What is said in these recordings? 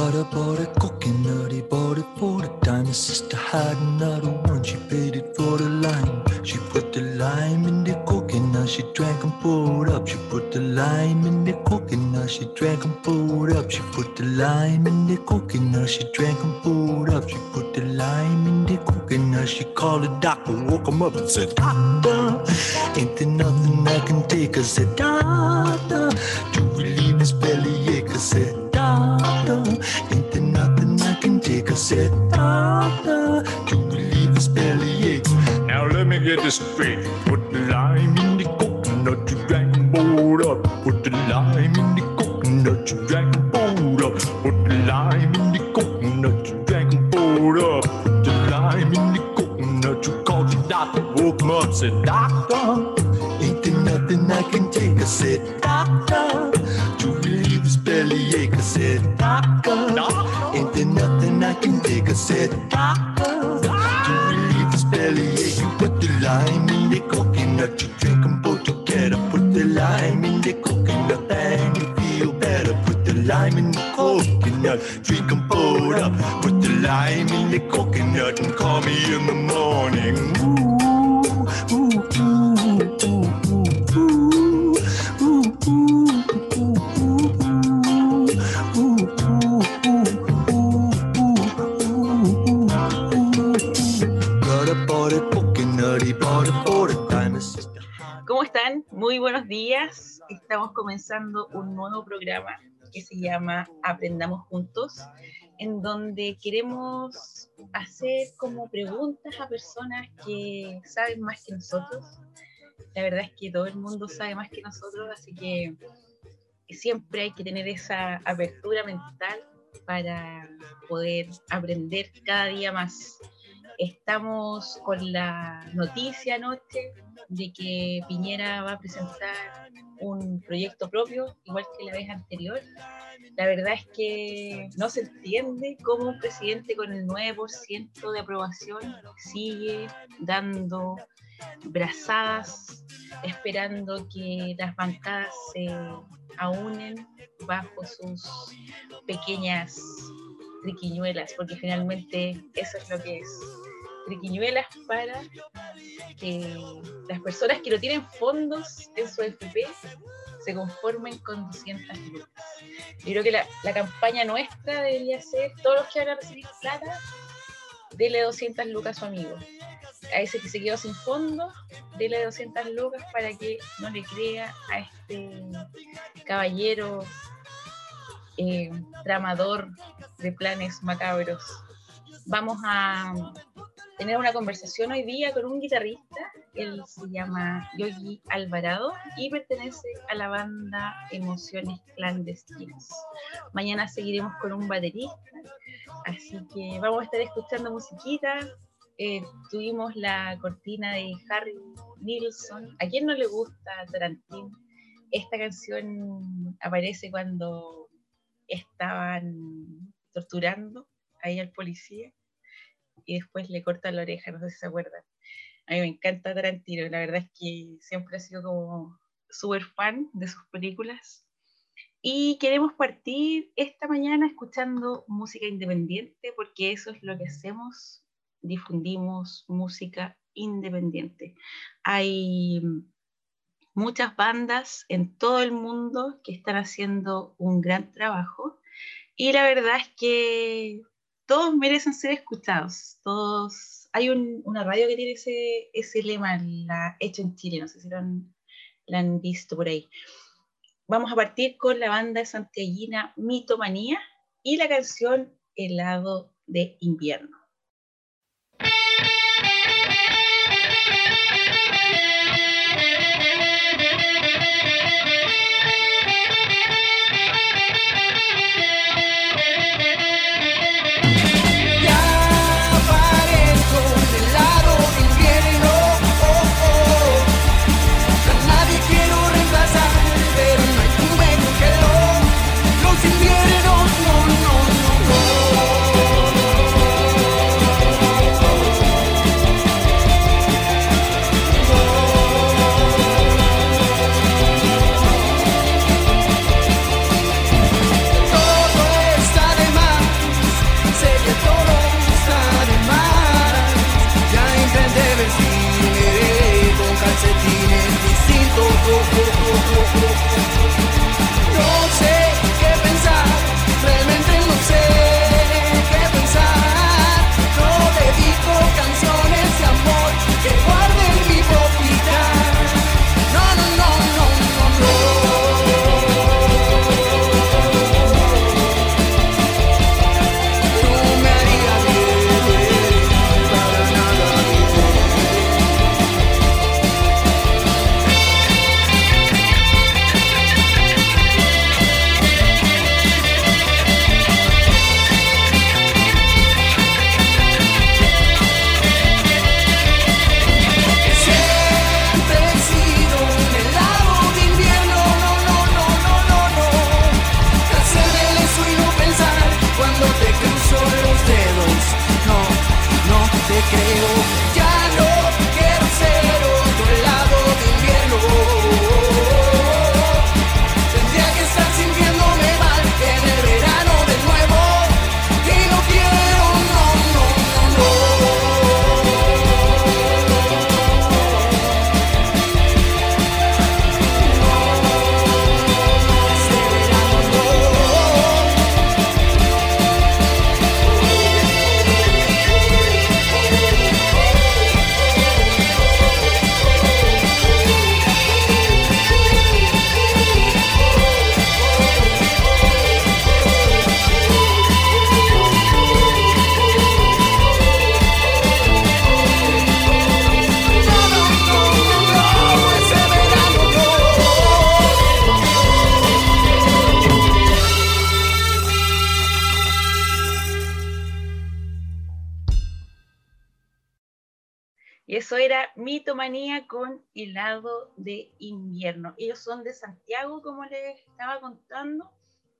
Bought a coconut, he bought it for the time. His sister had another one, she paid it for the lime. She put the lime in the coconut, she drank and poured up. She put the lime in the coconut, she drank and poured up. She put the lime in the coconut, she drank and poured up. She put the lime in the coconut, she called the doctor, woke him up and said, Doctor, ain't there nothing I can take? I said, Doctor, get this straight. Put the lime in the coconut, you drank and up. Put the lime in the coconut, you drank and up. Put the lime in the coconut, you drank and up. Put the lime in the coconut, you called the doctor, woke him up, said, Doctor, ain't there nothing I can take? I said, Doctor, to relieve his bellyache. I said, Doctor, ain't there nothing I can take? I said, Doctor, in the coconut, you drink them both together. Put the lime in the coconut and you feel better. Put the lime in the coconut, drink them both up. Put the lime in the coconut and call me in the morning. Comenzando un nuevo programa que se llama Aprendamos Juntos, en donde queremos hacer como preguntas a personas que saben más que nosotros. La verdad es que todo el mundo sabe más que nosotros, así que siempre hay que tener esa apertura mental para poder aprender cada día más. Estamos con la noticia anoche de que Piñera va a presentar un proyecto propio, igual que la vez anterior. La verdad es que no se entiende cómo un presidente con el 9% de aprobación sigue dando brazadas, esperando que las bancadas se aúnen bajo sus pequeñas triquiñuelas, porque finalmente eso es lo que es triquiñuelas para que las personas que no tienen fondos en su FP se conformen con 200 lucas. Yo creo que la, la campaña nuestra debería ser, todos los que van a recibir plata, dele 200 lucas a su amigo. A ese que se quedó sin fondos, dele 200 lucas para que no le crea a este caballero eh, tramador de planes macabros. Vamos a tener una conversación hoy día con un guitarrista, él se llama Yogi Alvarado y pertenece a la banda Emociones Clandestinas. Mañana seguiremos con un baterista, así que vamos a estar escuchando musiquita. Eh, tuvimos la cortina de Harry Nilsson. ¿A quién no le gusta Tarantino? Esta canción aparece cuando estaban torturando ahí al policía y después le cortan la oreja, no sé si se acuerdan. A mí me encanta Tarantino, la verdad es que siempre he sido como súper fan de sus películas. Y queremos partir esta mañana escuchando música independiente, porque eso es lo que hacemos, difundimos música independiente. Hay muchas bandas en todo el mundo que están haciendo un gran trabajo y la verdad es que todos merecen ser escuchados. Todos hay un- una radio que tiene ese, ese lema, la hecha en Chile, no sé si lo han, visto por ahí. Vamos a partir con la banda santiaguina Mitomanía y la canción Helado de invierno. Creo. Eso era Mitomanía con helado de invierno. Ellos son de Santiago, como les estaba contando,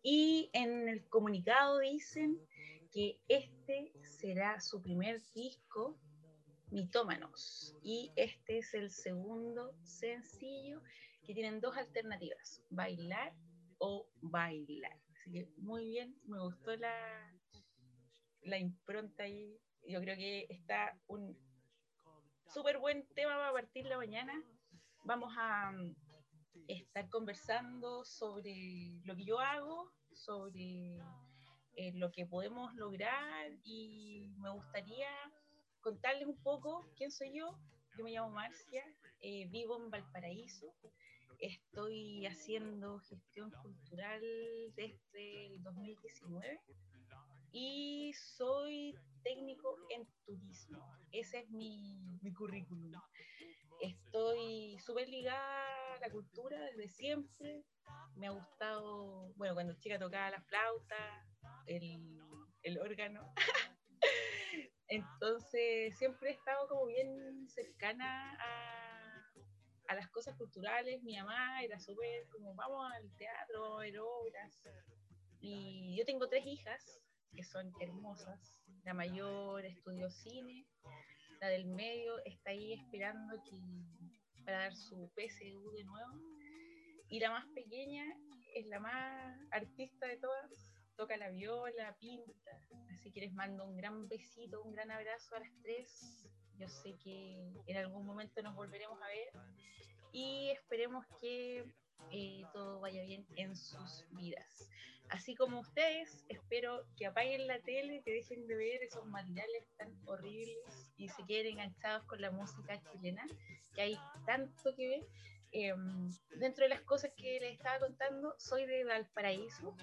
y en el comunicado dicen que este será su primer disco, Mitómanos, y este es el segundo sencillo que tienen dos alternativas, bailar o bailar. Así que muy bien, me gustó la, la impronta ahí. Yo creo que está un súper buen tema para partir la mañana. Vamos a mm, estar conversando sobre lo que yo hago, sobre eh, lo que podemos lograr y me gustaría contarles un poco quién soy yo. Yo me llamo Marcia, eh, vivo en Valparaíso, estoy haciendo gestión cultural desde el 2019 y soy técnico en turismo. Ese es mi, mi currículum. Estoy súper ligada a la cultura desde siempre. Me ha gustado, bueno, cuando chica tocaba la flauta, el, el órgano. Entonces siempre he estado como bien cercana a, a las cosas culturales. Mi mamá era súper como, vamos al teatro, a ver obras. Y yo tengo tres hijas que son hermosas. La mayor estudió cine, la del medio está ahí esperando que, para dar su PSU de nuevo. Y la más pequeña es la más artista de todas, toca la viola, pinta. Así que les mando un gran besito, un gran abrazo a las tres. Yo sé que en algún momento nos volveremos a ver y esperemos que eh, todo vaya bien en sus vidas. Así como ustedes, espero que apaguen la tele, que dejen de ver esos materiales tan horribles y se queden enganchados con la música chilena, que hay tanto que ver. Eh, dentro de las cosas que les estaba contando, soy de Valparaíso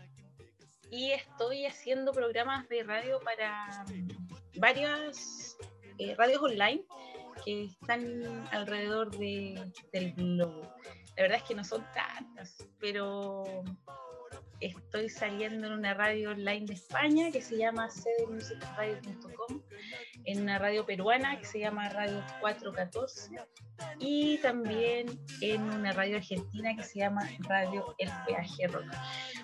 y estoy haciendo programas de radio para mm, varias eh, radios online que están alrededor de, del globo. La verdad es que no son tantas, pero estoy saliendo en una radio online de España que se llama cdmusicradio.com, en una radio peruana que se llama Radio 414 y también en una radio argentina que se llama Radio El Peaje Rock.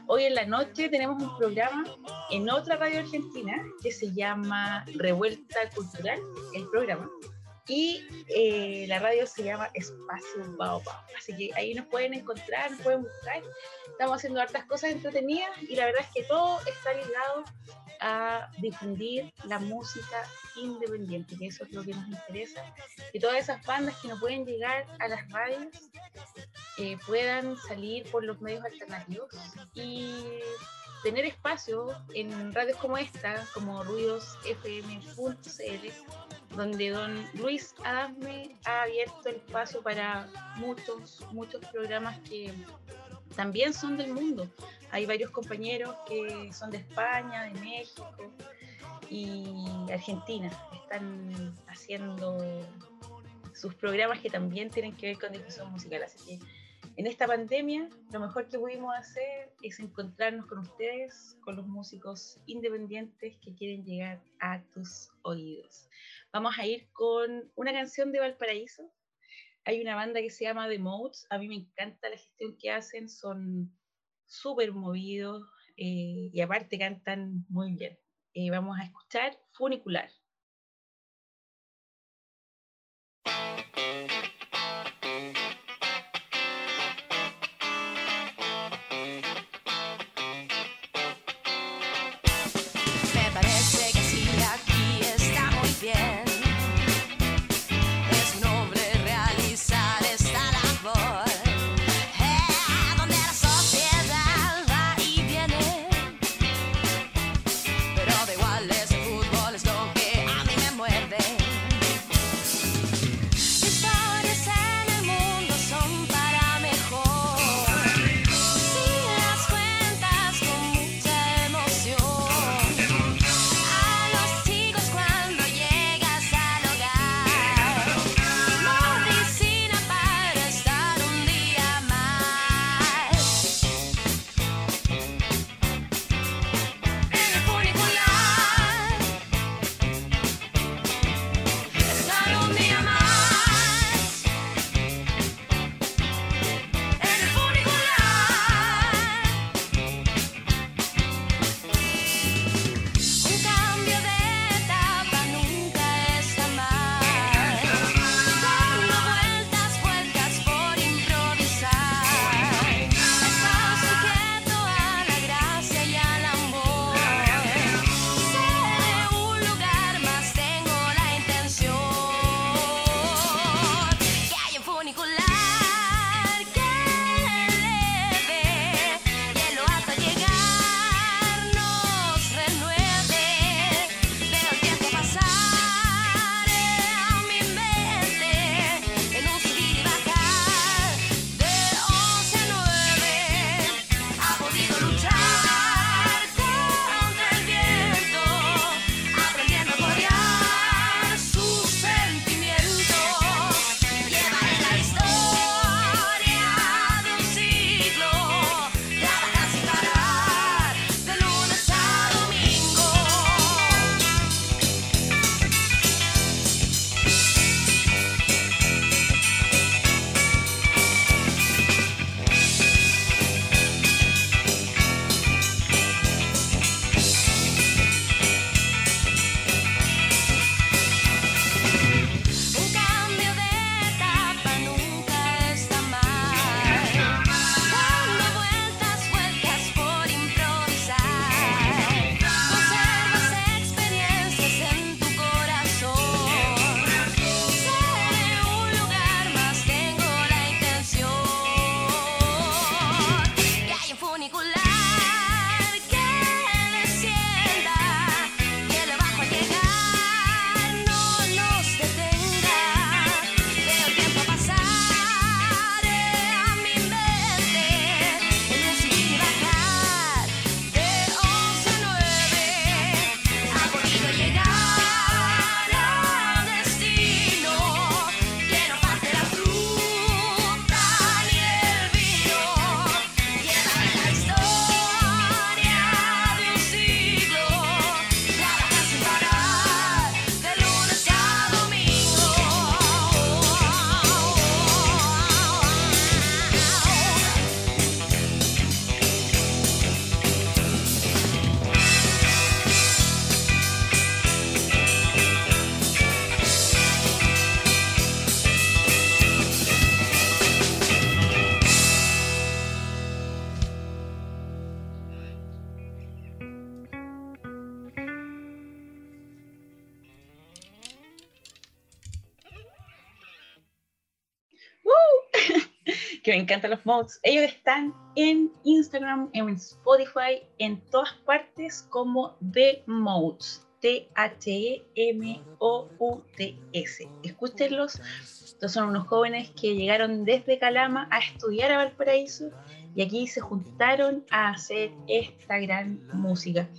Hoy en la noche tenemos un programa en otra radio argentina que se llama Revuelta Cultural, el programa. Y eh, la radio se llama Espacio Baobab. Así que ahí nos pueden encontrar, nos pueden buscar. Estamos haciendo hartas cosas entretenidas y la verdad es que todo está ligado a difundir la música independiente, que eso es lo que nos interesa. Que todas esas bandas que no pueden llegar a las radios eh, puedan salir por los medios alternativos y tener espacio en radios como esta, como ruidosfm.cl, donde don Luis Adasme ha abierto el espacio para muchos, muchos programas que también son del mundo. Hay varios compañeros que son de España, de México y Argentina. Están haciendo sus programas que también tienen que ver con difusión musical. Así que en esta pandemia lo mejor que pudimos hacer es encontrarnos con ustedes, con los músicos independientes que quieren llegar a tus oídos. Vamos a ir con una canción de Valparaíso. Hay una banda que se llama The Modes. A mí me encanta la gestión que hacen, son súper movidos eh, y aparte cantan muy bien. Eh, vamos a escuchar Funicular. Encantan los mods. Ellos están en Instagram, en Spotify, en todas partes como The Modes. T-H-E-M-O-U-T-S. Escúchenlos. Estos son unos jóvenes que llegaron desde Calama a estudiar a Valparaíso y aquí se juntaron a hacer esta gran música.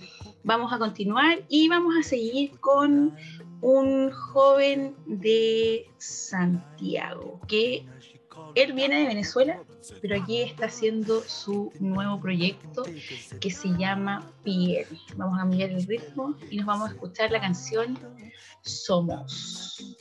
Vamos a continuar y vamos a seguir con un joven de Santiago que él viene de Venezuela, pero aquí está haciendo su nuevo proyecto que se llama Piel. Vamos a mirar el ritmo y nos vamos a escuchar la canción Somos.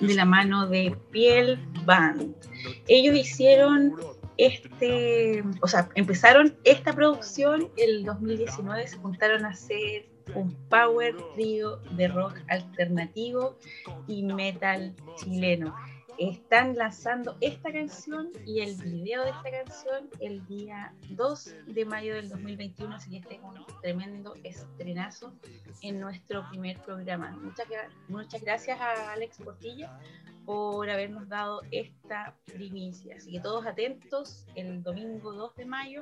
De la mano de Piel Band. Ellos hicieron este, o sea, empezaron esta producción el 2019, se juntaron a hacer un power trío de rock alternativo y metal chileno. Están lanzando esta canción y el video de esta canción el día 2 de mayo del 2021, así que este es un tremendo estrenazo en nuestro primer programa. Muchas, gra- muchas gracias a Alex Portilla por habernos dado esta primicia. Así que todos atentos, el domingo 2 de mayo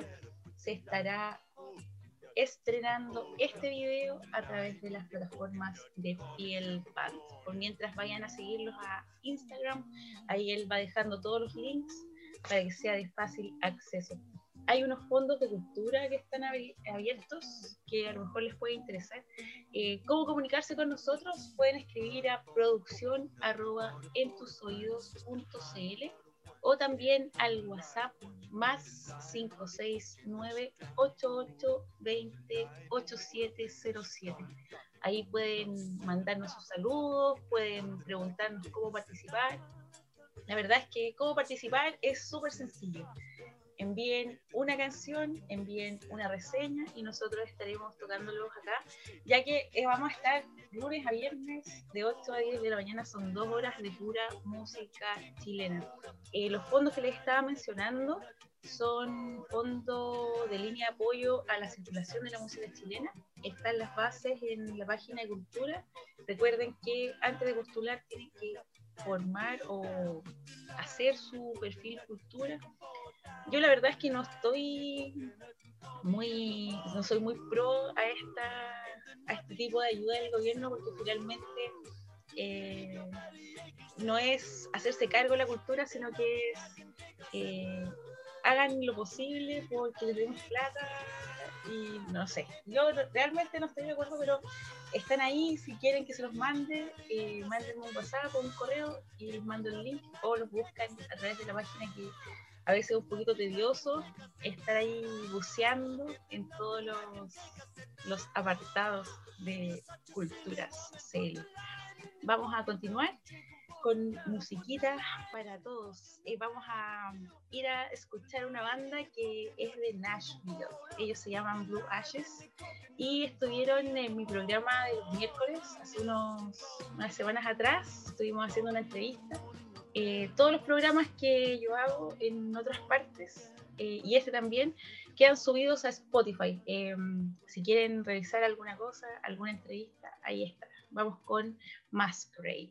se estará estrenando este video a través de las plataformas de Piel Band. Por mientras vayan a seguirlos a Instagram, ahí él va dejando todos los links para que sea de fácil acceso. Hay unos fondos de cultura que están abi- abiertos que a lo mejor les puede interesar. Eh, ¿Cómo comunicarse con nosotros? Pueden escribir a producción arroba entusoidos.cl o también al WhatsApp más 569-8820-8707. Ahí pueden mandarnos sus saludos, pueden preguntarnos cómo participar. La verdad es que cómo participar es súper sencillo. Envíen una canción, envíen una reseña y nosotros estaremos tocándolos acá, ya que eh, vamos a estar lunes a viernes de 8 a 10 de la mañana, son dos horas de pura música chilena. Eh, los fondos que les estaba mencionando son fondos de línea de apoyo a la circulación de la música chilena. Están las bases en la página de cultura. Recuerden que antes de postular tienen que formar o hacer su perfil cultura. Yo la verdad es que no estoy muy, no soy muy pro a esta, a este tipo de ayuda del gobierno porque finalmente eh, no es hacerse cargo de la cultura, sino que es eh, hagan lo posible porque les demos plata y no sé. Yo realmente no estoy de acuerdo, pero están ahí. Si quieren que se los mande, eh, mándenme un WhatsApp o un correo y les mando el link o los buscan a través de la página que a veces es un poquito tedioso estar ahí buceando en todos los, apartados de Culturas. Vamos a continuar con musiquita para todos. Eh, vamos a ir a escuchar una banda que es de Nashville. Ellos se llaman Blue Ashes y estuvieron en mi programa de los miércoles hace unas semanas atrás. Estuvimos haciendo una entrevista. Eh, todos los programas que yo hago en otras partes eh, y este también quedan subidos a Spotify. Eh, si quieren revisar alguna cosa, alguna entrevista, ahí está. Vamos con Masquerade.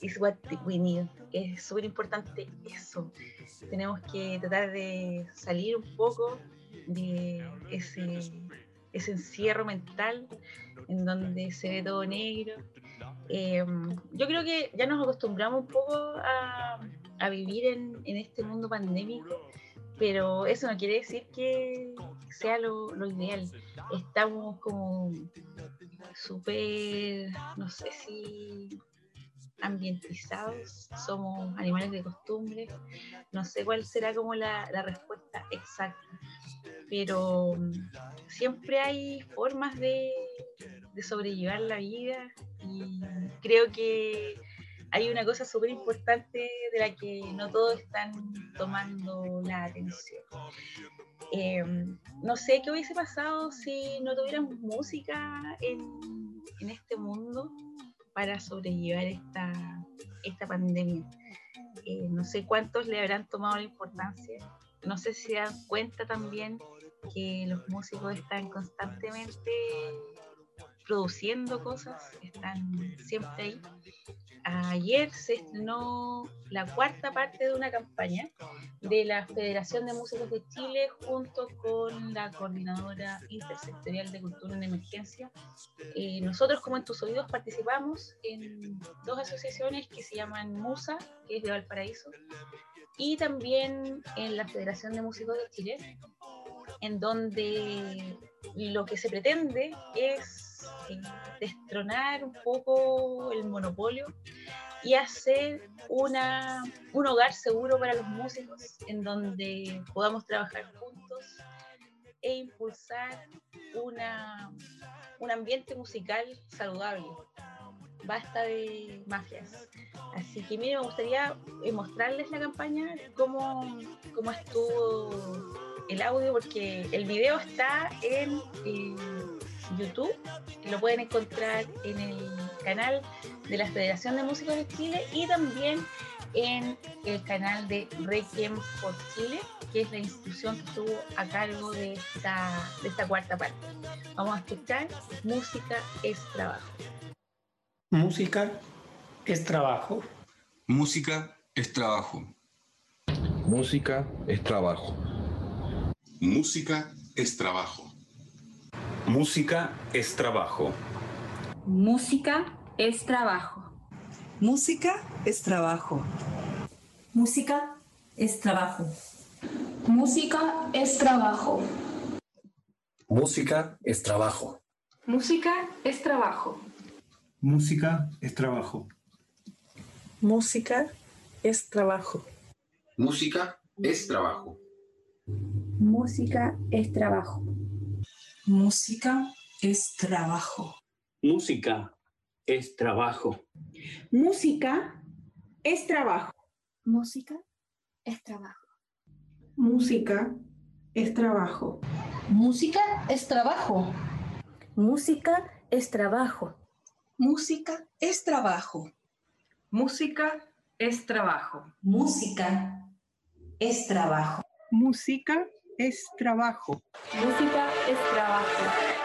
Is what we need. Es súper importante eso. Tenemos que tratar de salir un poco de ese, encierro mental en donde se ve todo negro. Eh, yo creo que ya nos acostumbramos un poco a, vivir en, en, este mundo pandémico, pero eso no quiere decir que sea lo, lo ideal. Estamos como súper, no sé si ambientizados, somos animales de costumbre, no sé cuál será como la, la respuesta exacta, pero siempre hay formas de, de sobrellevar la vida y creo que hay una cosa súper importante de la que no todos están tomando la atención. Eh, no sé qué hubiese pasado si no tuviéramos música en, en este mundo para sobrellevar esta, esta pandemia. Eh, no sé cuántos le habrán tomado la importancia. No sé si se dan cuenta también que los músicos están constantemente produciendo cosas, están siempre ahí. Ayer se estrenó la cuarta parte de una campaña de la Federación de Músicos de Chile junto con la Coordinadora Intersectorial de Cultura en Emergencia. Eh, nosotros como En Tus Oídos participamos en dos asociaciones que se llaman MUSA, que es de Valparaíso, y también en la Federación de Músicos de Chile, en donde lo que se pretende es destronar un poco el monopolio y hacer una, un hogar seguro para los músicos en donde podamos trabajar juntos e impulsar una, un ambiente musical saludable. Basta de mafias. Así que mire, me gustaría eh, mostrarles la campaña, cómo, cómo estuvo el audio, porque el video está en... Eh, YouTube, que lo pueden encontrar en el canal de la Federación de Músicos de Chile y también en el canal de Requiem por Chile, que es la institución que estuvo a cargo de esta, de esta cuarta parte. Vamos a escuchar Música es Trabajo. Música es trabajo. Música es trabajo. Música es trabajo. Música es trabajo. Música es trabajo. Música es trabajo. Música es trabajo. Música es trabajo. Música es trabajo. Música es trabajo. Música es trabajo. Música es trabajo. Música es trabajo. Música es trabajo. Música es trabajo. Música es trabajo. Música es trabajo. Música es trabajo. Música es trabajo. Música es trabajo. Música es trabajo. Música es trabajo. Música es trabajo. Música es trabajo. Música es trabajo. Música es trabajo. Música es trabajo.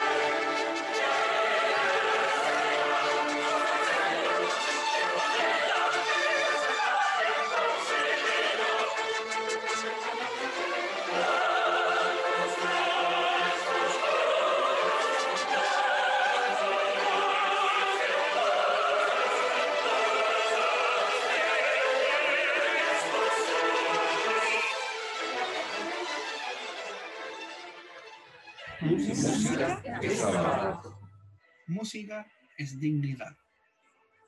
Música es dignidad.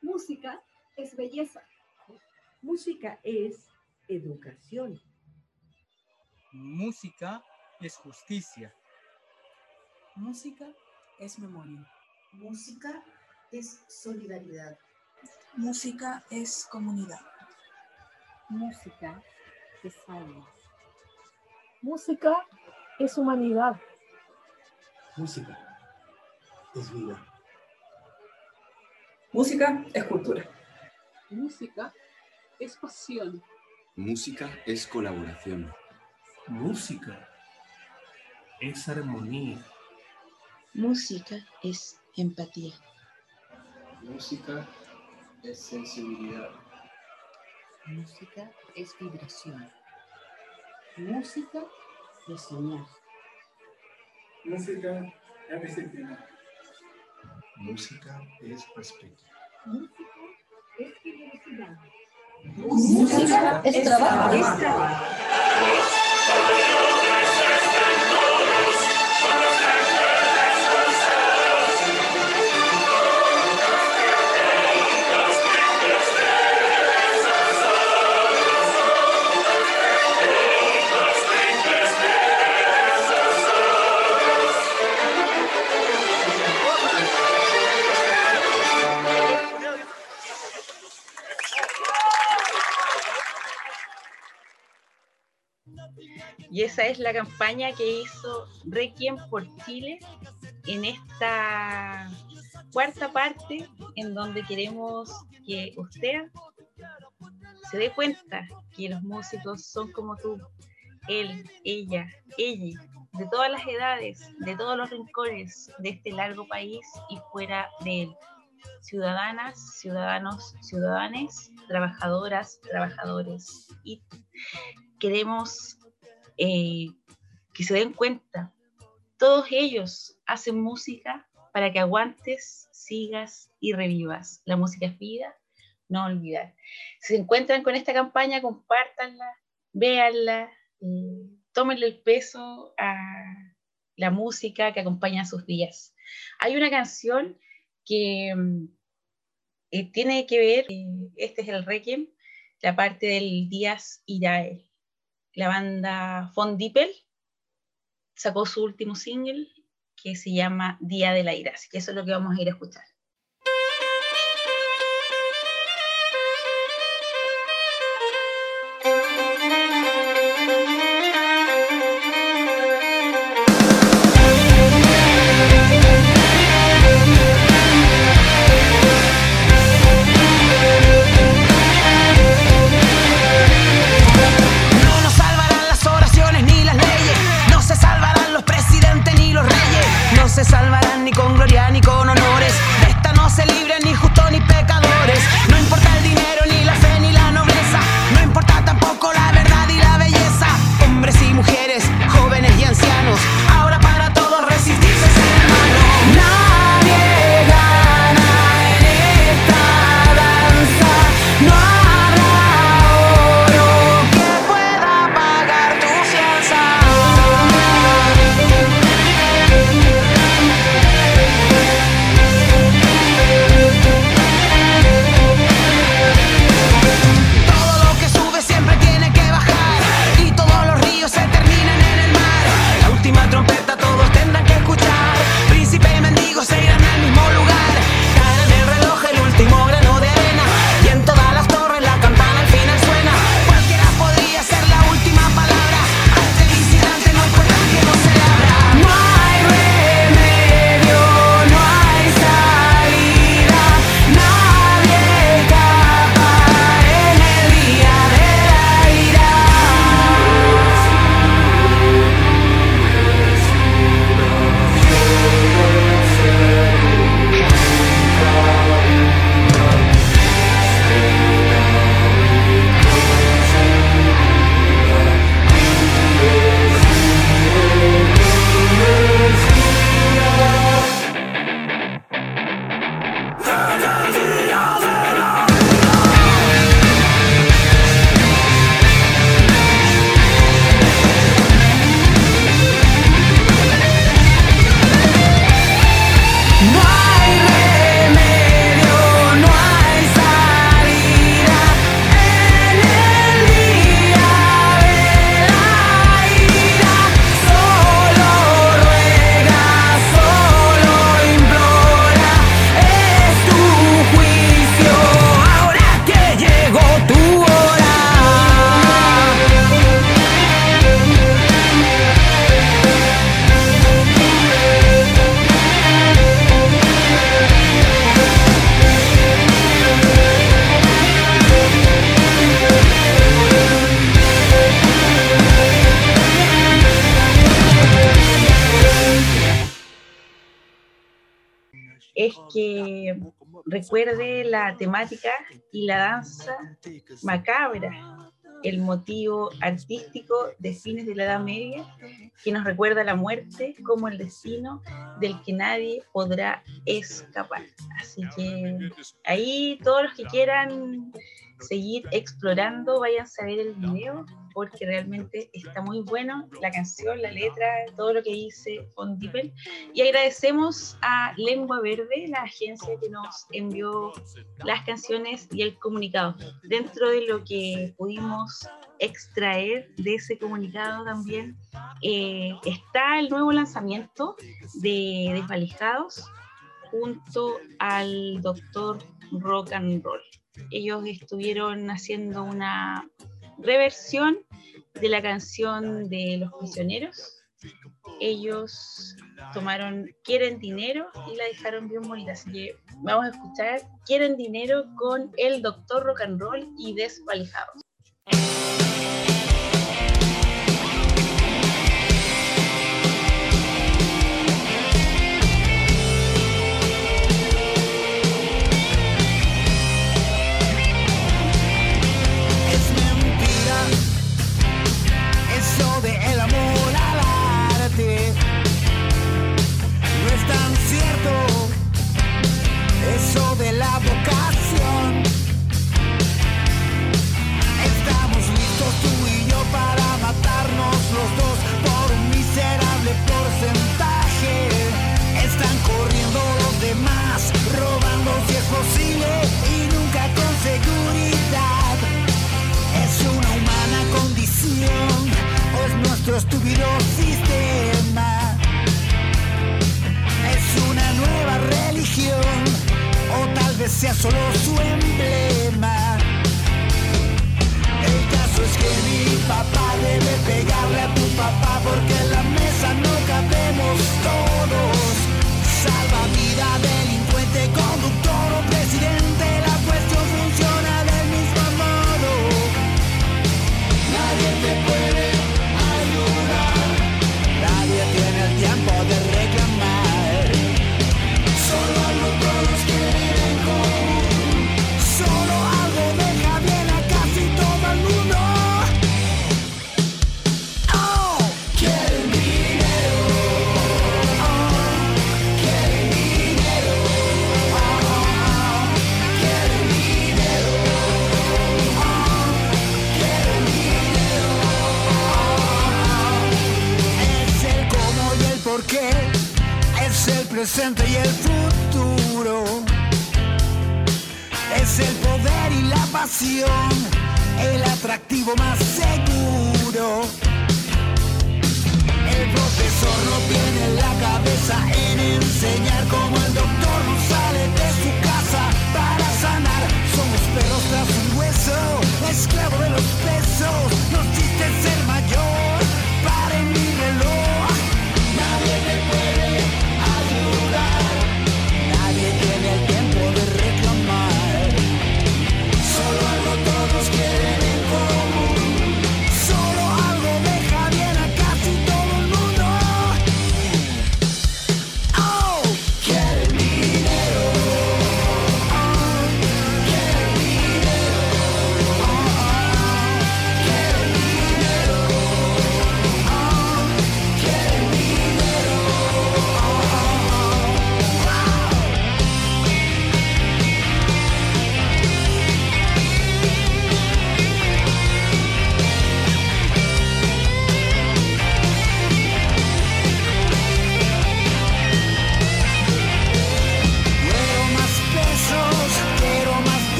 Música es belleza. Música es educación. Música es justicia. Música es memoria. Música es solidaridad. Música es comunidad. Música es alma. Música es humanidad. Música es vida. Música es cultura. Música es pasión. Música es colaboración. Música es armonía. Música es empatía. Música es sensibilidad. Música es vibración. Música es soñar. Música es disciplina. Música es respeto. Música es generosidad. Música es trabajo. Y esa es la campaña que hizo Requiem por Chile en esta cuarta parte en donde queremos que usted se dé cuenta que los músicos son como tú, él, ella, ella, de todas las edades, de todos los rincones de este largo país y fuera de él. Ciudadanas, ciudadanos, ciudadanes, trabajadoras, trabajadores. Y queremos eh, que se den cuenta, todos ellos hacen música para que aguantes, sigas y revivas. La música es vida, no olvidar. Si se encuentran con esta campaña, compártanla, véanla, eh, tómenle el peso a la música que acompaña sus días. Hay una canción que mm, eh, tiene que ver, eh, este es el Requiem, la parte del Díaz Irael. La banda Von Dippel sacó su último single que se llama Día de la Ira, así que eso es lo que vamos a ir a escuchar. Se salvarán ni con gloria ni con honores. La danza macabra, el motivo artístico de fines de la Edad Media, que nos recuerda la muerte como el destino del que nadie podrá escapar. Así que ahí todos los que quieran seguir explorando, vayan a ver el video porque realmente está muy bueno la canción, la letra, todo lo que dice On Deepen. Y agradecemos a Lengua Verde, la agencia que nos envió las canciones y el comunicado. Dentro de lo que pudimos extraer de ese comunicado también eh, está el nuevo lanzamiento de Desvalijados junto al doctor Rock and Roll. Ellos estuvieron haciendo una reversión de la canción de Los Prisioneros. Ellos tomaron Quieren Dinero y la dejaron bien bonita. Así que vamos a escuchar Quieren Dinero con el Doctor Rock and Roll y Desvalijados. La vocación.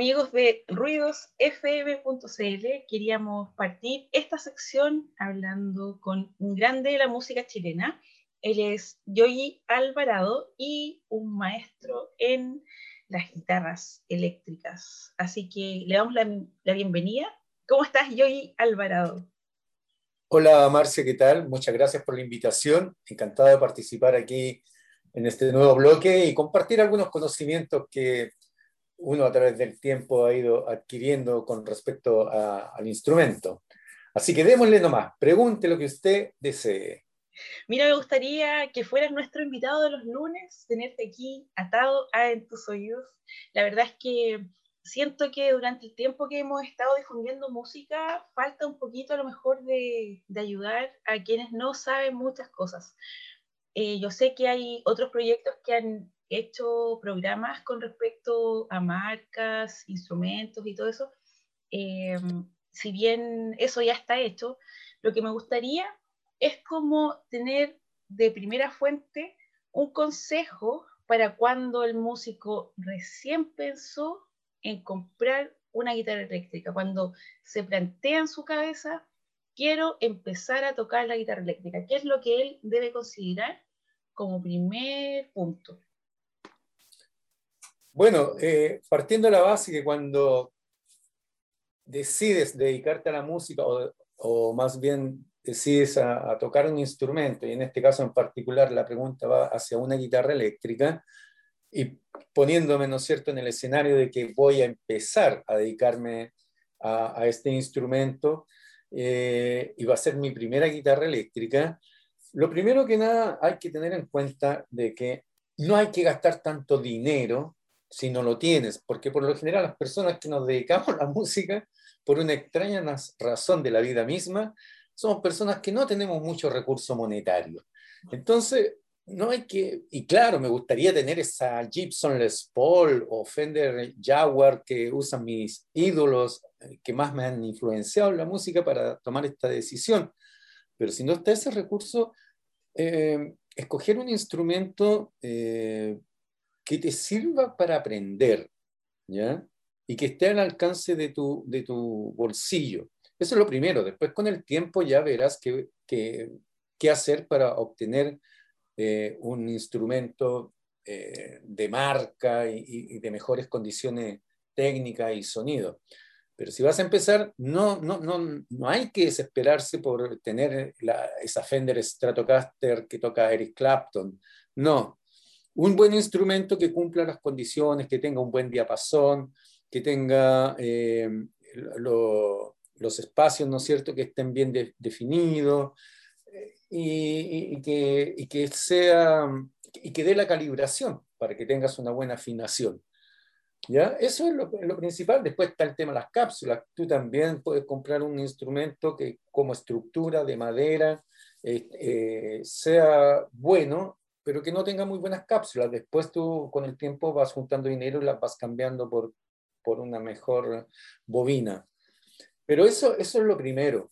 Amigos de ruidosfm.cl queríamos partir esta sección hablando con un grande de la música chilena. Él es Yoyi Alvarado y un maestro en las guitarras eléctricas. Así que le damos la, bienvenida. ¿Cómo estás, Yoyi Alvarado? Hola, Marcia, ¿qué tal? Muchas gracias por la invitación. Encantado de participar aquí en este nuevo bloque y compartir algunos conocimientos que uno a través del tiempo ha ido adquiriendo con respecto al instrumento. Así que démosle nomás, pregunte lo que usted desee. Mira, me gustaría que fueras nuestro invitado de los lunes, tenerte aquí atado a en tus oídos. La verdad es que siento que durante el tiempo que hemos estado difundiendo música, falta un poquito a lo mejor de, de ayudar a quienes no saben muchas cosas. Eh, yo sé que hay otros proyectos que han hecho programas con respecto a marcas, instrumentos y todo eso. Eh, si bien eso ya está hecho, lo que me gustaría es como tener de primera fuente un consejo para cuando el músico recién pensó en comprar una guitarra eléctrica, cuando se plantea en su cabeza, quiero empezar a tocar la guitarra eléctrica. ¿Qué es lo que él debe considerar como primer punto? Bueno, eh, partiendo de la base que cuando decides dedicarte a la música o, o más bien decides a, a, tocar un instrumento, y en este caso en particular la pregunta va hacia una guitarra eléctrica, y poniéndome, ¿no es cierto?, en el escenario de que voy a empezar a dedicarme a, a este instrumento, eh, y va a ser mi primera guitarra eléctrica, lo primero que nada hay que tener en cuenta de que no hay que gastar tanto dinero si no lo tienes, porque por lo general las personas que nos dedicamos a la música, por una extraña razón de la vida misma, somos personas que no tenemos mucho recurso monetario. Entonces, no hay que, y claro, me gustaría tener esa Gibson Les Paul o Fender Jaguar que usan mis ídolos, eh, que más me han influenciado en la música para tomar esta decisión. Pero si no está ese recurso, eh, escoger un instrumento eh, que te sirva para aprender, ¿ya? Y que esté al alcance de tu, de tu bolsillo. Eso es lo primero. Después, con el tiempo, ya verás qué, qué, qué hacer para obtener eh, un instrumento eh, de marca y, y, de mejores condiciones técnicas y sonido. Pero si vas a empezar, no, no, no, no hay que desesperarse por tener la, esa Fender Stratocaster que toca Eric Clapton. No, un buen instrumento que cumpla las condiciones, que tenga un buen diapasón, que tenga eh, lo, los espacios, ¿no es cierto?, que estén bien de, definidos y, y, que, y, que, sea, y que dé la calibración para que tengas una buena afinación. ¿Ya? Eso es lo, lo, principal. Después está el tema de las cápsulas. Tú también puedes comprar un instrumento que como estructura de madera eh, eh, sea bueno pero que no tenga muy buenas cápsulas. Después tú con el tiempo vas juntando dinero y las vas cambiando por, por una mejor bobina. Pero eso, eso es lo primero.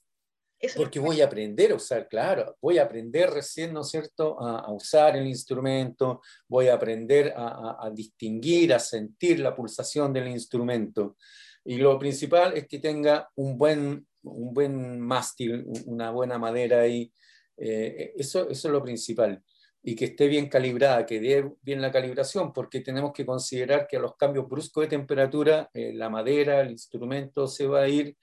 Eso porque voy a aprender a usar, claro, voy a aprender recién, ¿no es cierto?, a, a usar el instrumento, voy a aprender a, a, a, distinguir, a sentir la pulsación del instrumento. Y lo principal es que tenga un buen, un buen mástil, una buena madera ahí. Eh, eso, eso es lo principal y que esté bien calibrada, que dé bien la calibración, porque tenemos que considerar que a los cambios bruscos de temperatura, eh, la madera, el instrumento se va a ir,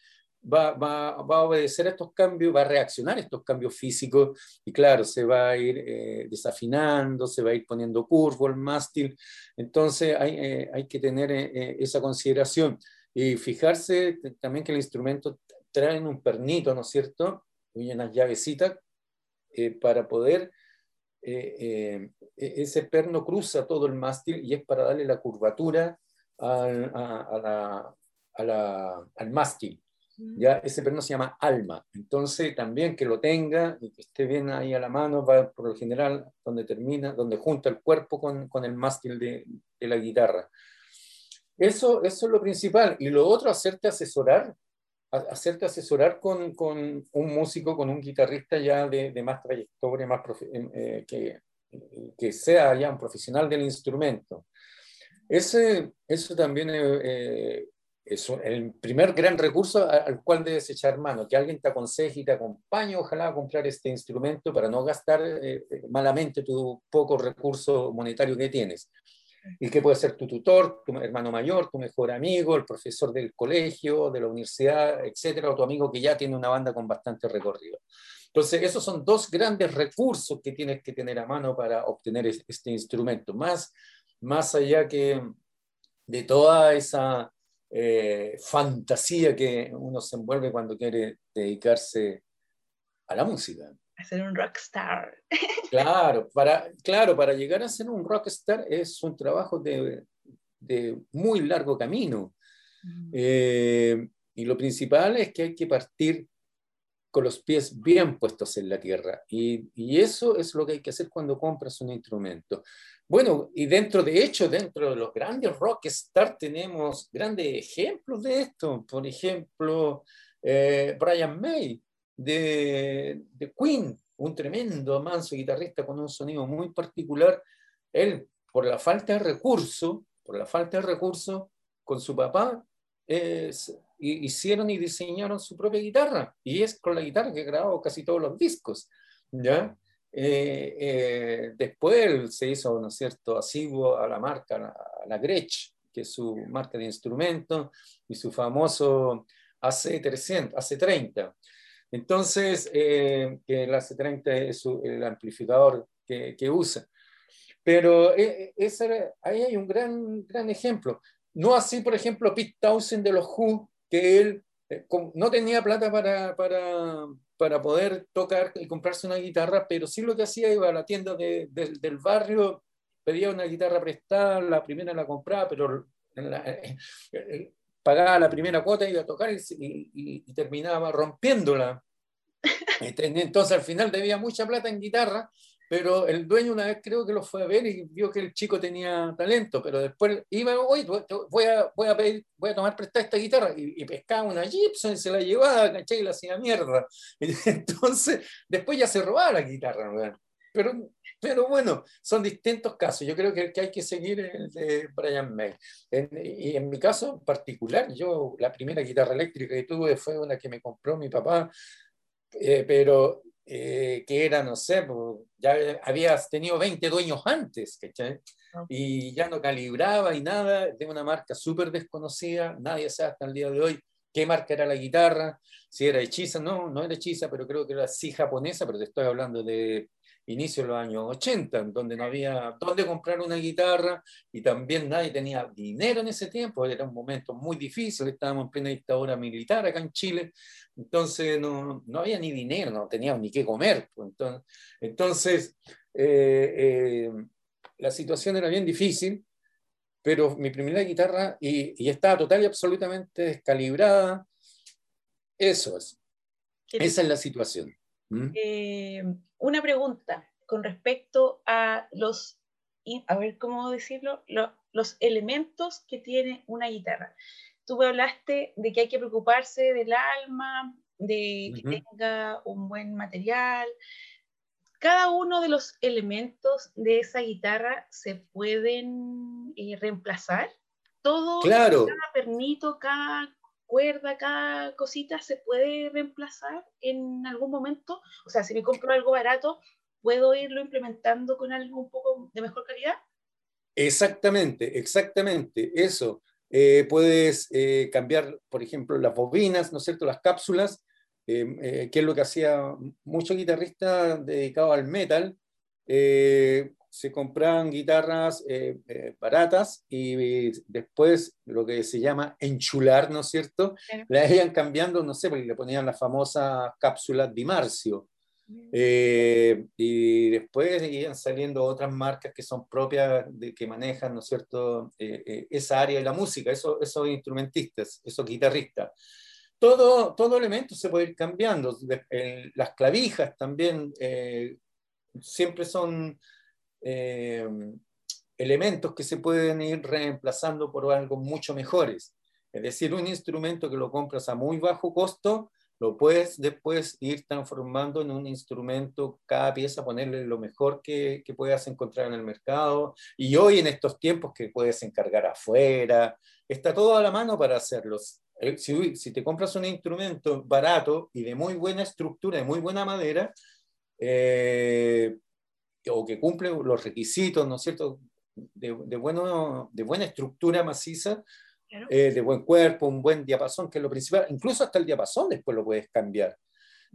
va, va, va, a obedecer a estos cambios, va a reaccionar a estos cambios físicos, y claro, se va a ir eh, desafinando, se va a ir poniendo curvo el mástil, entonces hay, eh, hay que tener eh, esa consideración. Y fijarse también que el instrumento trae un pernito, ¿no es cierto? Y unas llavecitas para poder eh, eh, ese perno cruza todo el mástil y es para darle la curvatura al, a, a la, a la, al mástil. Ya ese perno se llama alma. Entonces también que lo tenga y que esté bien ahí a la mano, va por lo general donde termina, donde junta el cuerpo con, con el mástil de, de, la guitarra. Eso, eso es lo principal. Y lo otro, hacerte asesorar hacerte asesorar con, con, un músico, con un guitarrista ya de, de más trayectoria, más eh, que, que, sea ya un profesional del instrumento. Ese, eso también eh, es el primer gran recurso al cual debes echar mano, que alguien te aconseje y te acompañe, ojalá, a comprar este instrumento para no gastar eh, eh, malamente tu poco recurso monetario que tienes. Y que puede ser tu tutor, tu hermano mayor, tu mejor amigo, el profesor del colegio, de la universidad, etcétera, o tu amigo que ya tiene una banda con bastante recorrido. Entonces, esos son dos grandes recursos que tienes que tener a mano para obtener este instrumento, más, más allá que de toda esa eh, fantasía que uno se envuelve cuando quiere dedicarse a la música. A ser un rockstar. Claro, para, claro, para llegar a ser un rockstar es un trabajo de, de muy largo camino. Mm. Eh, y lo principal es que hay que partir con los pies bien puestos en la tierra. Y, y, eso es lo que hay que hacer cuando compras un instrumento. Bueno, y dentro, de hecho, dentro de los grandes rockstar tenemos grandes ejemplos de esto. Por ejemplo, eh, Brian May de, de, Queen, un tremendo manso guitarrista con un sonido muy particular. Él, por la falta de recursos, por la falta de recursos, con su papá, hicieron y diseñaron su propia guitarra. Y es con la guitarra que grabó casi todos los discos. ¿ya? Eh, eh, después se hizo, ¿no es cierto?, asiduo a la marca, a la Gretsch, que es su marca de instrumentos, y su famoso AC300, AC30. Entonces, eh, el AC30 es el amplificador que, que usa. Pero ahí hay un gran, gran ejemplo. No así, por ejemplo, Pete Townsend de los Who, que él no tenía plata para, para, para poder tocar y comprarse una guitarra, pero sí lo que hacía iba a la tienda de, del barrio, pedía una guitarra prestada, la primera la compraba, pero eh, eh, pagaba la primera cuota, iba a tocar y, y, terminaba rompiéndola. Este, entonces al final debía mucha plata en guitarra pero el dueño una vez creo que lo fue a ver y vio que el chico tenía talento, pero después iba, oye, voy a, voy a, pedir, voy a tomar prestada esta guitarra, y, pescaba una Gibson y se la llevaba, ¿cachai? Y la hacía mierda. Entonces, después ya se robaba la guitarra, Pero, pero bueno, son distintos casos. Yo creo que, que hay que seguir el de Brian May. y en mi caso particular, yo la primera guitarra eléctrica que tuve fue una que me compró mi papá, eh, pero eh, que era, no sé, ya habías tenido 20 dueños antes, ¿cachai? Y ya no calibraba y nada, de una marca súper desconocida, nadie sabe hasta el día de hoy qué marca era la guitarra, si era hechiza, no, no era hechiza, pero creo que era sí japonesa, pero te estoy hablando de inicio de los años 80, donde no había dónde comprar una guitarra y también nadie tenía dinero en ese tiempo, era un momento muy difícil, estábamos en plena dictadura militar acá en Chile, entonces no, no había ni dinero, no teníamos ni qué comer. Pues, entonces, entonces eh, eh, la situación era bien difícil, pero mi primera guitarra, y, y estaba total y absolutamente descalibrada, eso es. Esa es la situación. ¿Mm? Eh, una pregunta con respecto a los, a ver cómo decirlo, los elementos que tiene una guitarra. Tú me hablaste de que hay que preocuparse del alma, de que tenga un buen material. Cada uno de los elementos de esa guitarra se pueden eh, reemplazar. Todo, claro. cada pernito, cada cuerda, cada cosita se puede reemplazar en algún momento. O sea, si me compro algo barato, ¿puedo irlo implementando con algo un poco de mejor calidad? Exactamente, exactamente, eso. Eh, puedes eh, cambiar, por ejemplo, las bobinas, ¿no es cierto?, las cápsulas, eh, que es lo que hacía muchos guitarristas dedicados al metal, se compraban guitarras eh, eh, baratas y, después lo que se llama enchular, ¿no es cierto? La iban cambiando, no sé, porque le ponían la famosa cápsula Di Marcio. Eh, y después iban saliendo otras marcas que son propias, de, que manejan, ¿no es cierto?, esa área de la música, esos, esos instrumentistas, esos guitarristas. Todo, todo elemento se puede ir cambiando. las clavijas también siempre son eh, elementos que se pueden ir reemplazando por algo mucho mejores. Es decir, un instrumento que lo compras a muy bajo costo, lo puedes después ir transformando en un instrumento, cada pieza ponerle lo mejor que, que puedas encontrar en el mercado. Y hoy en estos tiempos que puedes encargar afuera, está todo a la mano para hacerlos. Eh, Si, si te compras un instrumento barato y de muy buena estructura, de muy buena madera, eh, o que cumple los requisitos, ¿no es cierto?, de, de, bueno, de buena estructura maciza, Claro. eh, de buen cuerpo, un buen diapasón, que es lo principal. Incluso hasta el diapasón después lo puedes cambiar.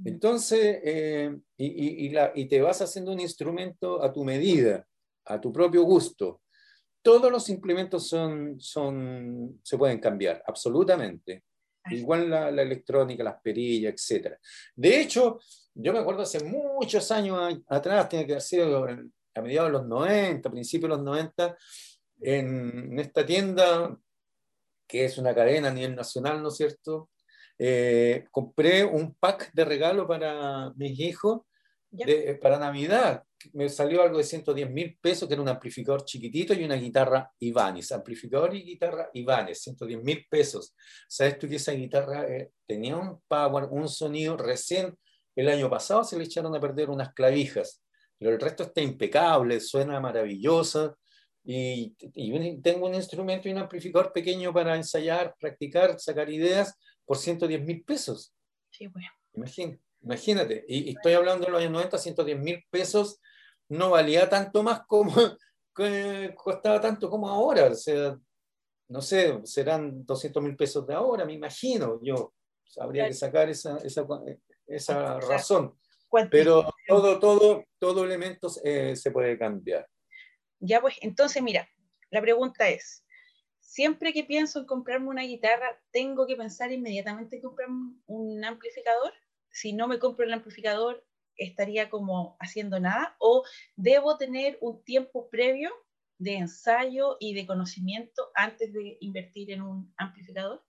Entonces, eh, y, y- y la- y te vas haciendo un instrumento a tu medida, a tu propio gusto. Todos los implementos son, son, se pueden cambiar, absolutamente. Igual la, la electrónica, las perillas, etc. De hecho, yo me acuerdo hace muchos años atrás, tiene que haber sido a mediados de los 90, principios de los 90, en, en esta tienda que es una cadena a nivel nacional, ¿no es cierto? Eh, compré un pack de regalo para mis hijos de- para Navidad. Me salió algo de 110 mil pesos, que era un amplificador chiquitito y una guitarra Ibanez. Amplificador y guitarra Ibanez, 110 mil pesos. ¿Sabes tú que esa guitarra eh, tenía un power, un sonido? Recién el año pasado se le echaron a perder unas clavijas, pero el resto está impecable, suena maravillosa. Y, y tengo un instrumento y un amplificador pequeño para ensayar, practicar, sacar ideas por 110 mil pesos. Sí, bueno. Imagín- imagínate, y, y estoy hablando de los años 90, 110 mil pesos no valía tanto más como que costaba tanto como ahora. O sea, no sé, serán 200 mil pesos de ahora, me imagino. Yo habría que sacar esa, esa, esa razón. Pero todo, todo, todo elementos eh, se puede cambiar. Ya, pues, entonces, mira, la pregunta es, siempre que pienso en comprarme una guitarra, ¿tengo que pensar inmediatamente en comprarme un amplificador? Si no me compro el amplificador, ¿estaría como haciendo nada? ¿O debo tener un tiempo previo de ensayo y de conocimiento antes de invertir en un amplificador?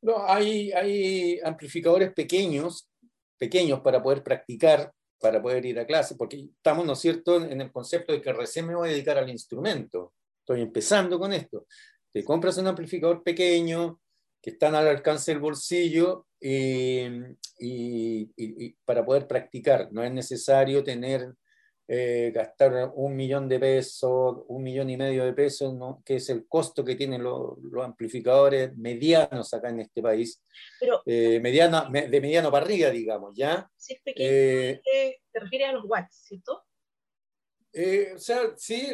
No, hay, amplificadores pequeños, pequeños para poder practicar, para poder ir a clase, porque estamos, ¿no cierto?, en el concepto de que recién me voy a dedicar al instrumento. Estoy empezando con esto. Te compras un amplificador pequeño que están al alcance del bolsillo y- y para poder practicar. No es necesario tener, eh, gastar un millón de pesos, un millón y medio de pesos, ¿no? que es el costo que tienen los, los amplificadores medianos acá en este país. Pero, Eh, mediana, me- de mediano para arriba, digamos, ¿ya? si es pequeño, Eh, te refieres a los watts, ¿cierto? Eh, o sea, sí,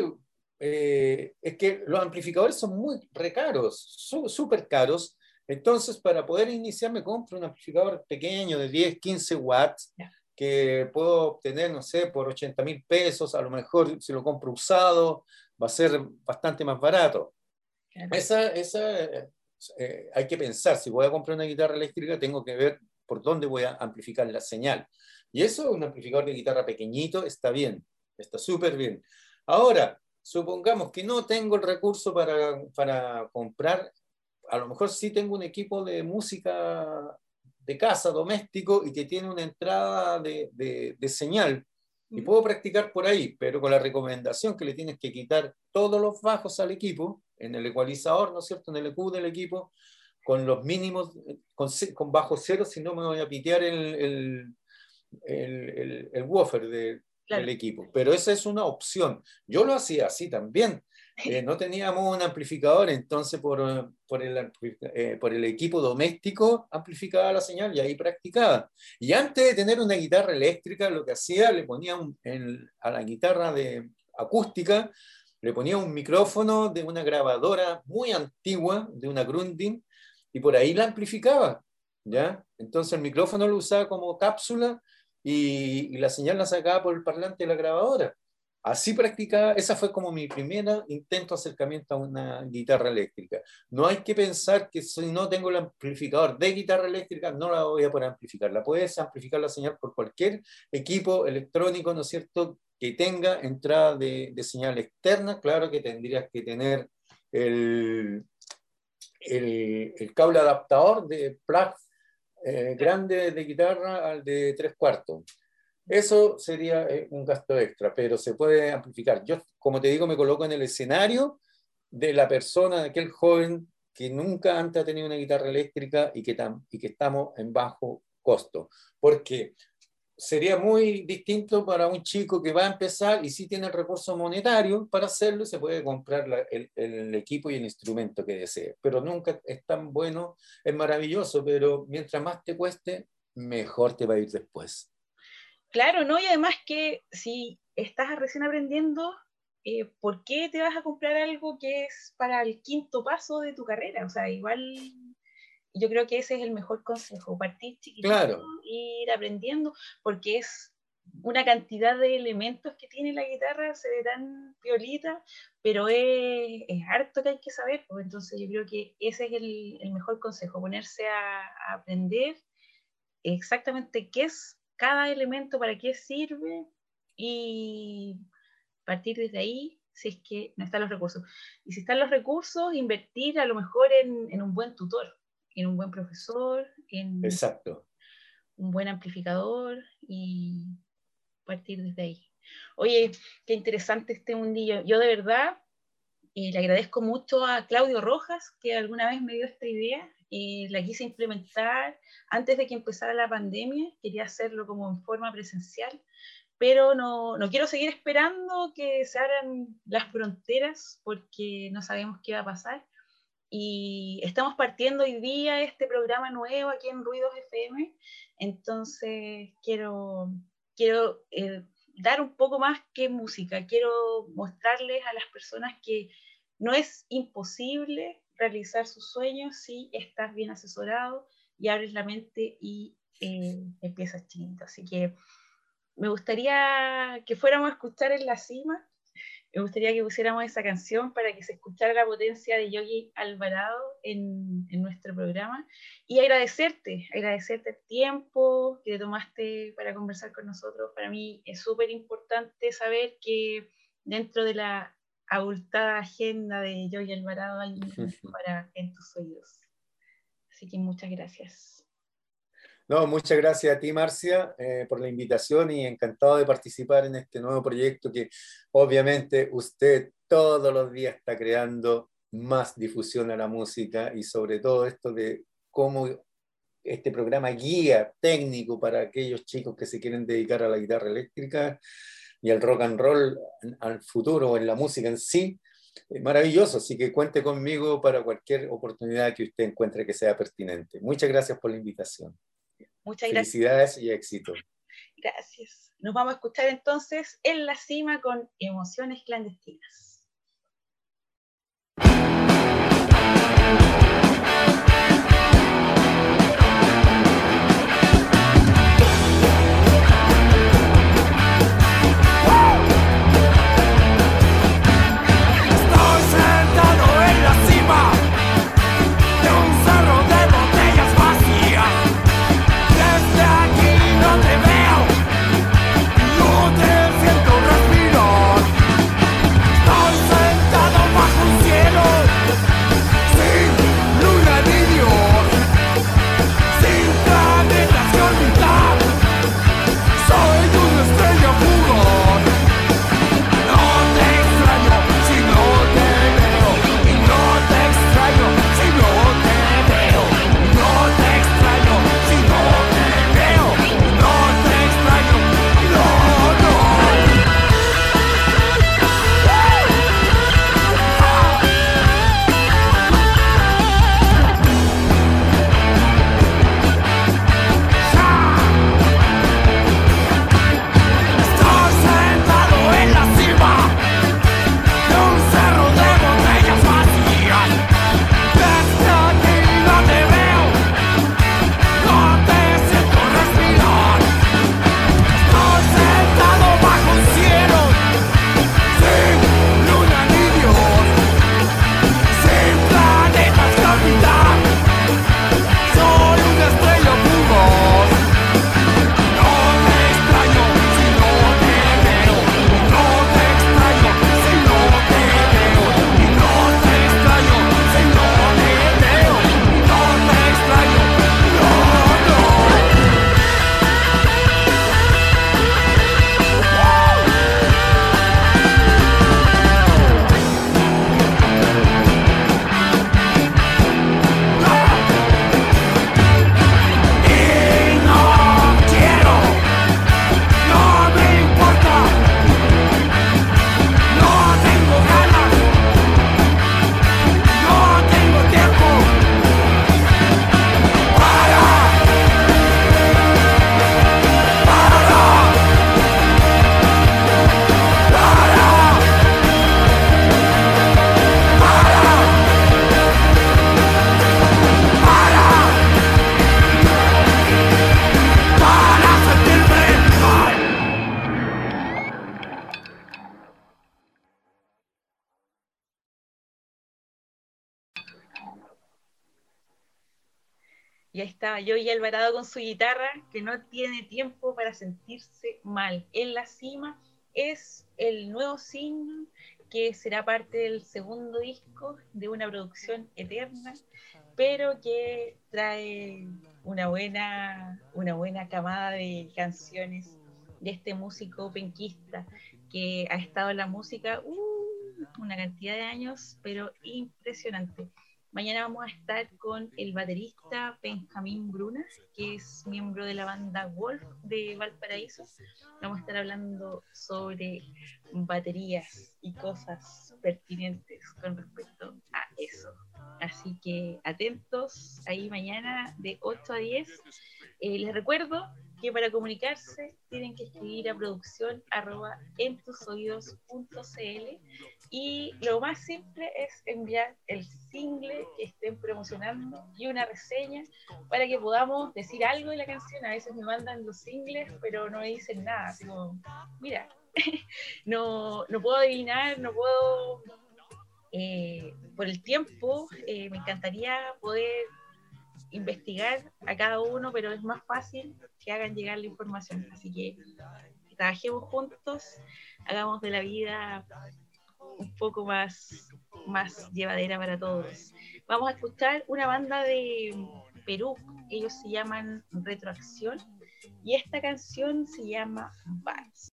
eh, es que los amplificadores son muy recaros, su- súper caros. Entonces, para poder iniciar, me compro un amplificador pequeño de 10, 15 watts que puedo obtener, no sé, por 80 mil pesos. A lo mejor, si lo compro usado, va a ser bastante más barato. Esa, esa, eh, eh, hay que pensar, si voy a comprar una guitarra eléctrica, tengo que ver por dónde voy a amplificar la señal. Y eso, un amplificador de guitarra pequeñito, está bien, está súper bien. Ahora, supongamos que no tengo el recurso para, para comprar, a lo mejor sí tengo un equipo de música de casa, doméstico, y que tiene una entrada de, de- de señal. Y puedo practicar por ahí, pero con la recomendación que le tienes que quitar todos los bajos al equipo, en el ecualizador, ¿no es cierto?, en el EQ del equipo, con los mínimos, con, con bajo cero, si no me voy a pitear el, el, el, el- el woofer de- del equipo. Pero esa es una opción. Yo lo hacía así también. Eh, no teníamos un amplificador, entonces por, eh, por, el, equipo doméstico amplificaba la señal y ahí practicaba. Y antes de tener una guitarra eléctrica, lo que hacía, le ponía a la guitarra de acústica, le ponía un micrófono de una grabadora muy antigua, de una Grundig, y por ahí la amplificaba. ¿ya? Entonces el micrófono lo usaba como cápsula y, y la señal la sacaba por el parlante de la grabadora. Así practicaba, esa fue como mi primer intento de acercamiento a una guitarra eléctrica. No hay que pensar que si no tengo el amplificador de guitarra eléctrica, no la voy a poder amplificar. La puedes amplificar la señal por cualquier equipo electrónico, ¿no es cierto?, que tenga entrada de, señal externa. Claro que tendrías que tener el cable adaptador de plug eh, grande de guitarra al de tres cuartos. Eso sería eh, un gasto extra, pero se puede amplificar. Yo, como te digo, me coloco en el escenario de la persona, de aquel joven que nunca antes ha tenido una guitarra eléctrica y que, y que estamos en bajo costo. Porque sería muy distinto para un chico que va a empezar y sí tiene el recurso monetario para hacerlo, se puede comprar el, el, equipo y el instrumento que desee. Pero nunca es tan bueno, es maravilloso, pero mientras más te cueste, mejor te va a ir después. Claro, ¿no? Y además que si estás recién aprendiendo, eh, ¿por qué te vas a comprar algo que es para el quinto paso de tu carrera? O sea, igual yo creo que ese es el mejor consejo, partir chiquitito, claro. ir aprendiendo, porque es una cantidad de elementos que tiene la guitarra, se ve tan piolita, pero es, es harto que hay que saber, pues entonces yo creo que ese es el, el mejor consejo, ponerse a, a, aprender exactamente qué es cada elemento, para qué sirve y partir desde ahí si es que no están los recursos. Y si están los recursos, invertir a lo mejor en, en un buen tutor, en un buen profesor, en Exacto. un buen amplificador y partir desde ahí. Oye, qué interesante este mundillo. Yo de verdad eh, le agradezco mucho a Claudio Rojas, que alguna vez me dio esta idea y la quise implementar antes de que empezara la pandemia. Quería hacerlo como en forma presencial, pero no, no, quiero seguir esperando que se abran las fronteras porque no sabemos qué va a pasar. Y estamos partiendo hoy día este programa nuevo aquí en Ruidos FM, entonces quiero, quiero eh, dar un poco más que música, quiero mostrarles a las personas que no es imposible realizar sus sueños si estás bien asesorado y abres la mente y eh, empiezas chiquito. Así que me gustaría que fuéramos a escuchar en la cima, me gustaría que pusiéramos esa canción para que se escuchara la potencia de Yogi Alvarado en, en nuestro programa y agradecerte, agradecerte el tiempo que tomaste para conversar con nosotros. Para mí es súper importante saber que dentro de la abultada agenda de Yogi Alvarado hay un para en tus oídos. Así que muchas gracias. No, muchas gracias a ti, Marcia, eh, por la invitación y encantado de participar en este nuevo proyecto que obviamente usted todos los días está creando más difusión a la música y sobre todo esto de cómo este programa guía técnico para aquellos chicos que se quieren dedicar a la guitarra eléctrica y al rock and roll al futuro o en la música en sí. Maravilloso, así que cuente conmigo para cualquier oportunidad que usted encuentre que sea pertinente. Muchas gracias por la invitación. Muchas gracias. Felicidades y éxito. Gracias. Nos vamos a escuchar entonces en la cima con emociones clandestinas. Y ahí estaba yo y Alvarado con su guitarra, que no tiene tiempo para sentirse mal. En la cima es el nuevo single que será parte del segundo disco de una producción eterna, pero que trae una buena, una buena camada de canciones de este músico penquista que ha estado en la música uh, una cantidad de años, pero impresionante. Mañana vamos a estar con el baterista Benjamín Brunas, que es miembro de la banda Wolf de Valparaíso. Vamos a estar hablando sobre baterías y cosas pertinentes con respecto a eso. Así que atentos ahí mañana de 8 a 10. Eh, les recuerdo que para comunicarse tienen que escribir a producción arroba entusoidos.cl y lo más simple es enviar el single que estén promocionando y una reseña para que podamos decir algo de la canción. A veces me mandan los singles, pero no me dicen nada. Así mira, no, no puedo adivinar, no puedo... Eh, por el tiempo, eh, me encantaría poder investigar a cada uno, pero es más fácil que hagan llegar la información. Así que trabajemos juntos, hagamos de la vida un poco más, más llevadera para todos. Vamos a escuchar una banda de Perú, ellos se llaman Retroacción, y esta canción se llama Vals.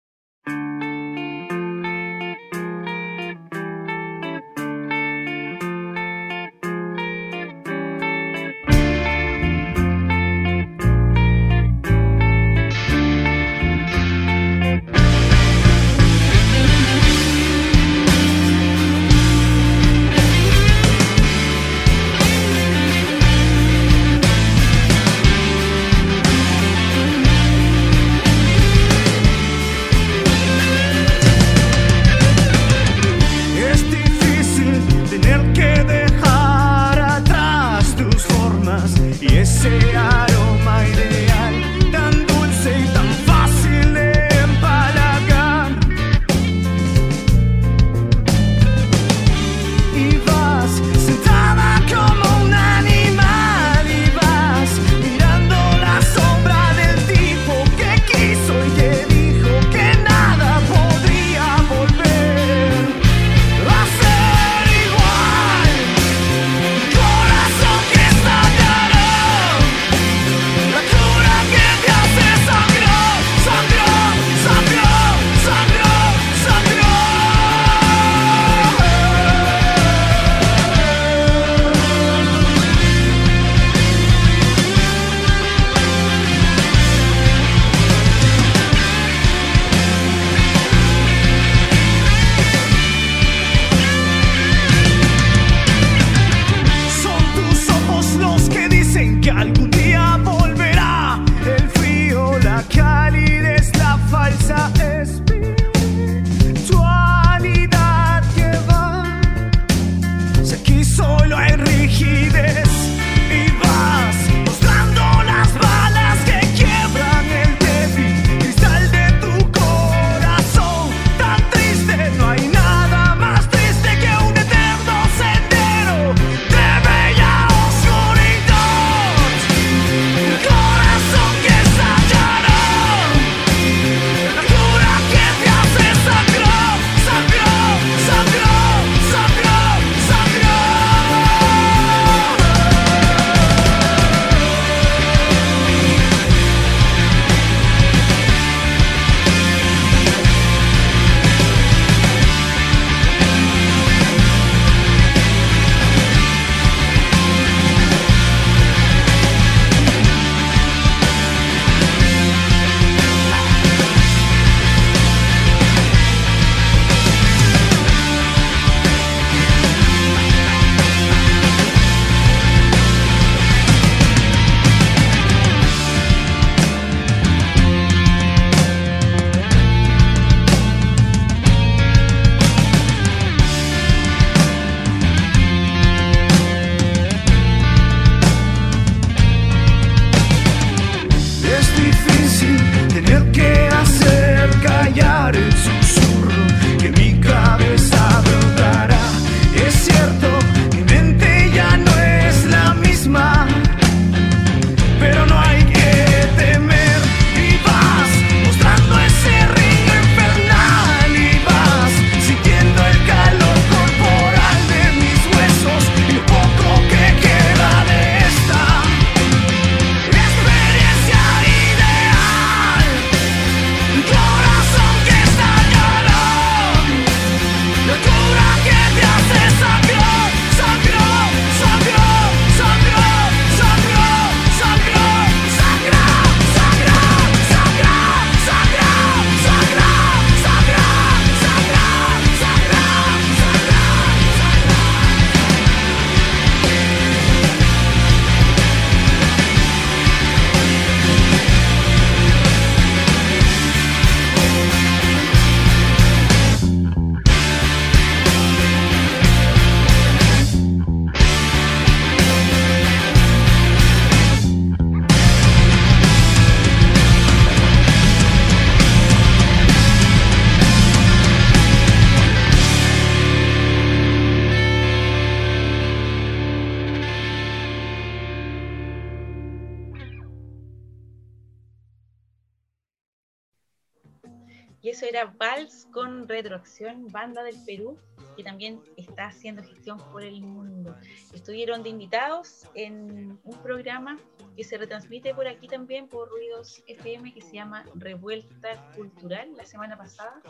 Banda del Perú, que también está haciendo gestión por el mundo. Estuvieron de invitados en un programa que se retransmite por aquí también por Ruidos FM que se llama Revuelta Cultural la semana pasada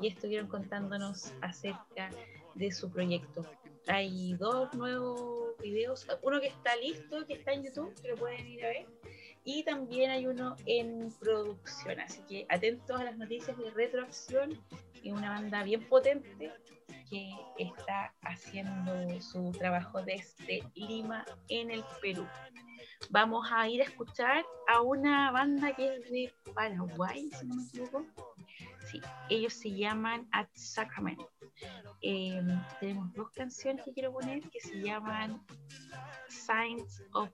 y estuvieron contándonos acerca de su proyecto. Hay dos nuevos videos, uno que está listo, que está en YouTube, que lo pueden ir a ver, y también hay uno en producción, así que atentos a las noticias de Retroacción, y una banda bien potente que está haciendo su trabajo desde Lima en el Perú. Vamos a ir a escuchar a una banda que es de Paraguay, si no me equivoco. Sí, ellos se llaman At Sacramento. Eh, tenemos dos canciones que quiero poner que se llaman Signs of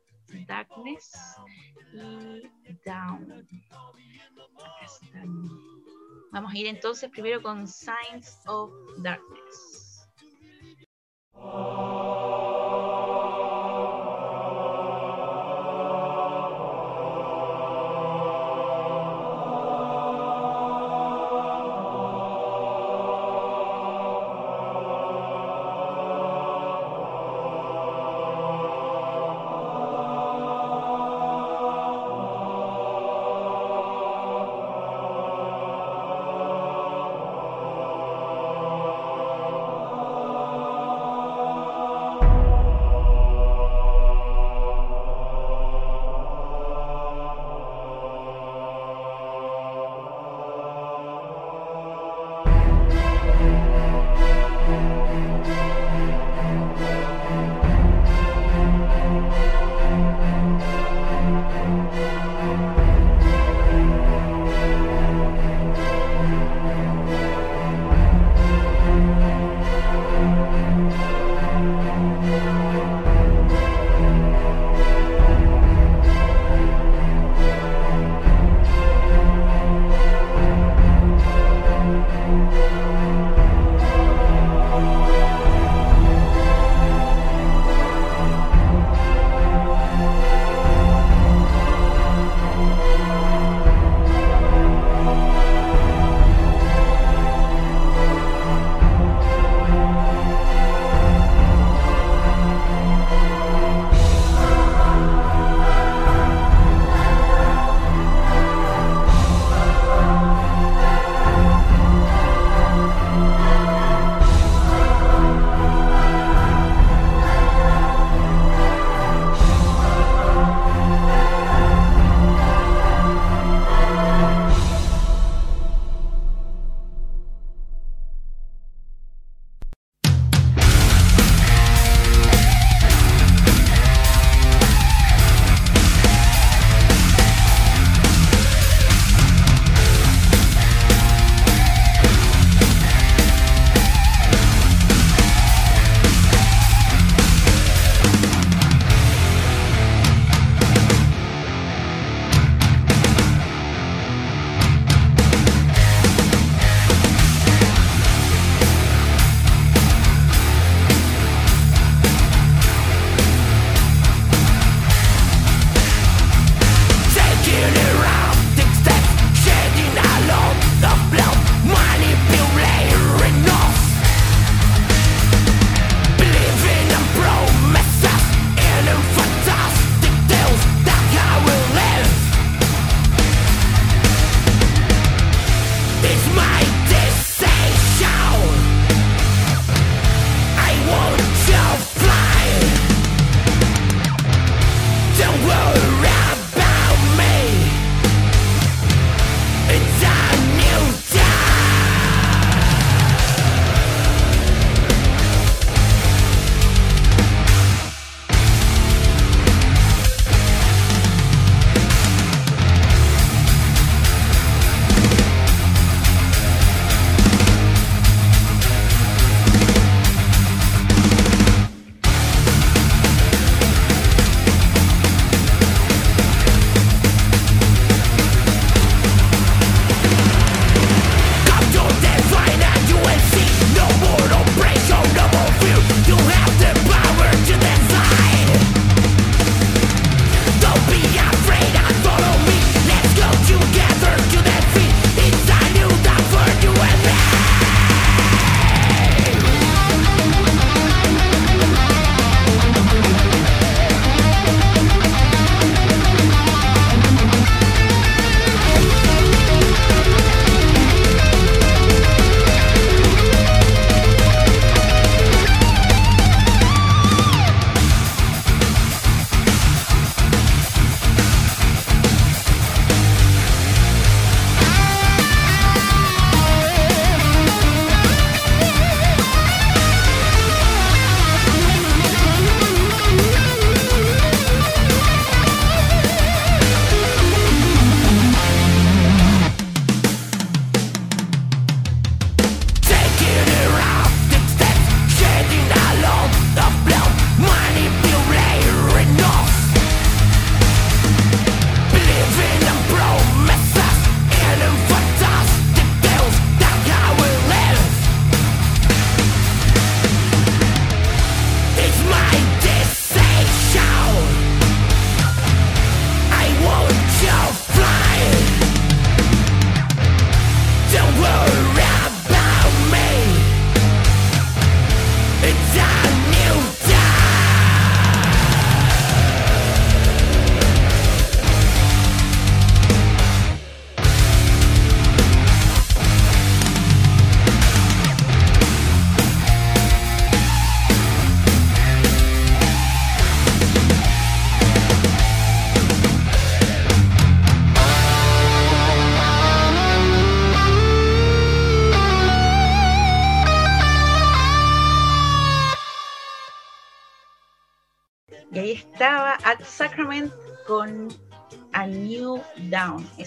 Darkness Down. Vamos a ir entonces primero con Signs of Darkness.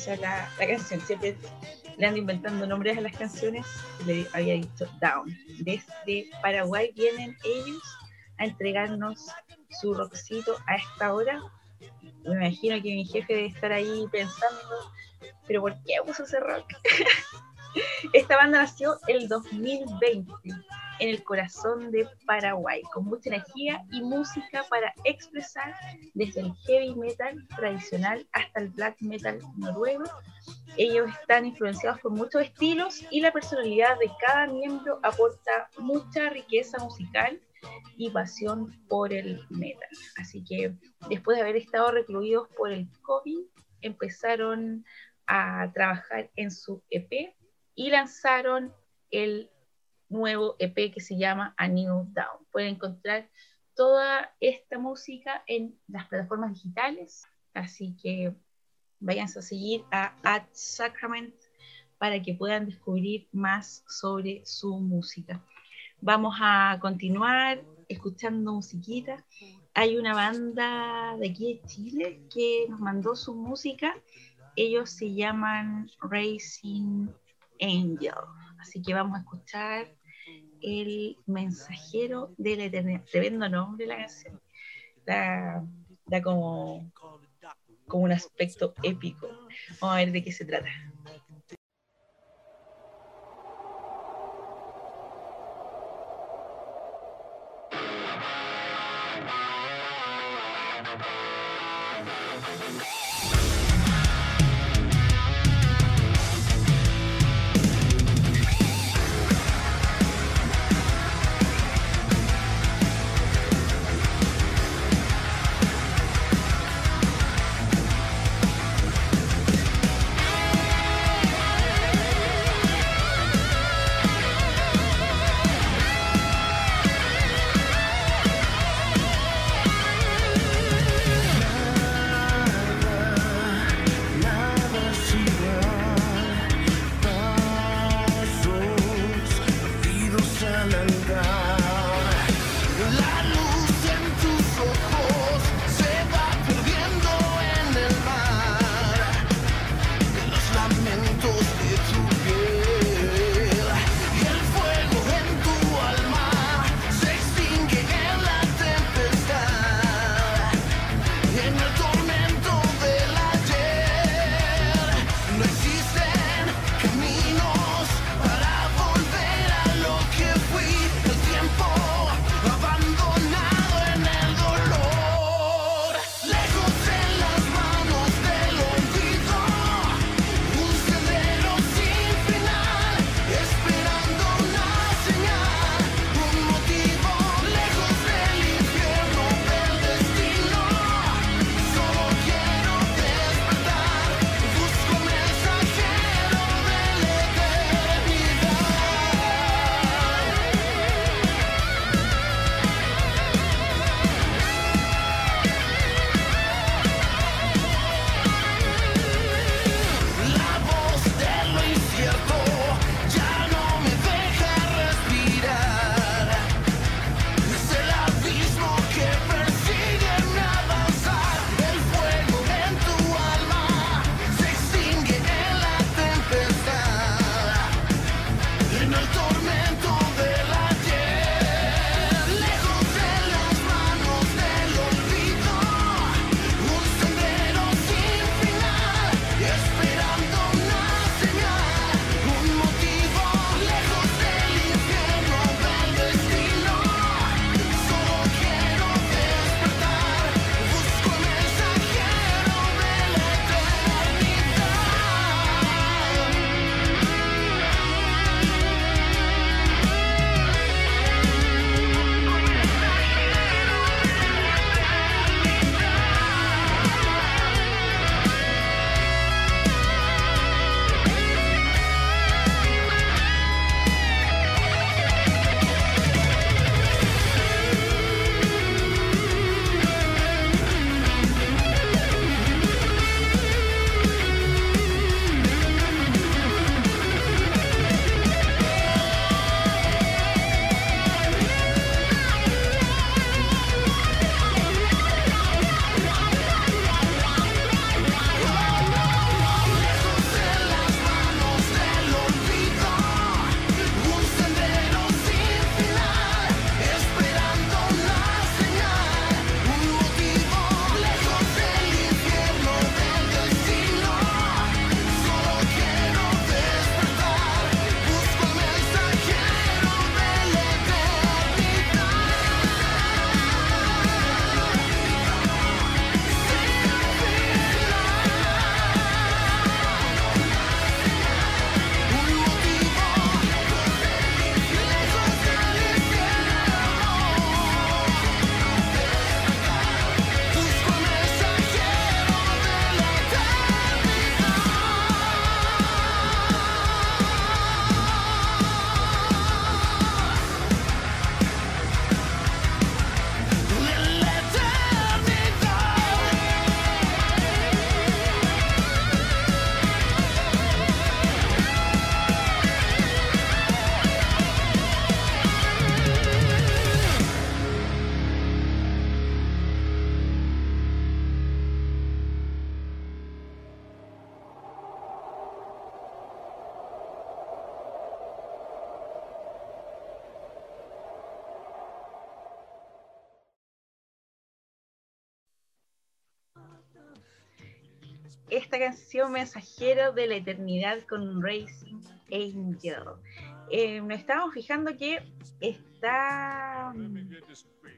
La canción. Siempre le ando inventando nombres a las canciones. Le había dicho Down. Desde Paraguay vienen ellos a entregarnos su rockcito a esta hora. Me imagino que mi jefe debe estar ahí pensando, pero ¿por qué puso ese rock? Esta banda nació el 2020 en el corazón de Paraguay, con mucha energía y música para expresar desde el heavy metal tradicional hasta el black metal noruego. Ellos están influenciados por muchos estilos y la personalidad de cada miembro aporta mucha riqueza musical y pasión por el metal. Así que después de haber estado recluidos por el COVID, empezaron a trabajar en su EP y lanzaron el nuevo EP que se llama A New Down. Pueden encontrar toda esta música en las plataformas digitales, así que váyanse a seguir a At Sacrament para que puedan descubrir más sobre su música. Vamos a continuar escuchando musiquita. Hay una banda de aquí de Chile que nos mandó su música. Ellos se llaman Racing Angel. Así que vamos a escuchar El mensajero de la eternidad. Tremendo nombre la canción. Da, da como, como un aspecto épico. Vamos a ver de qué se trata. Canción Mensajero de la Eternidad con Racing Angel. Eh, nos estábamos fijando que está mm,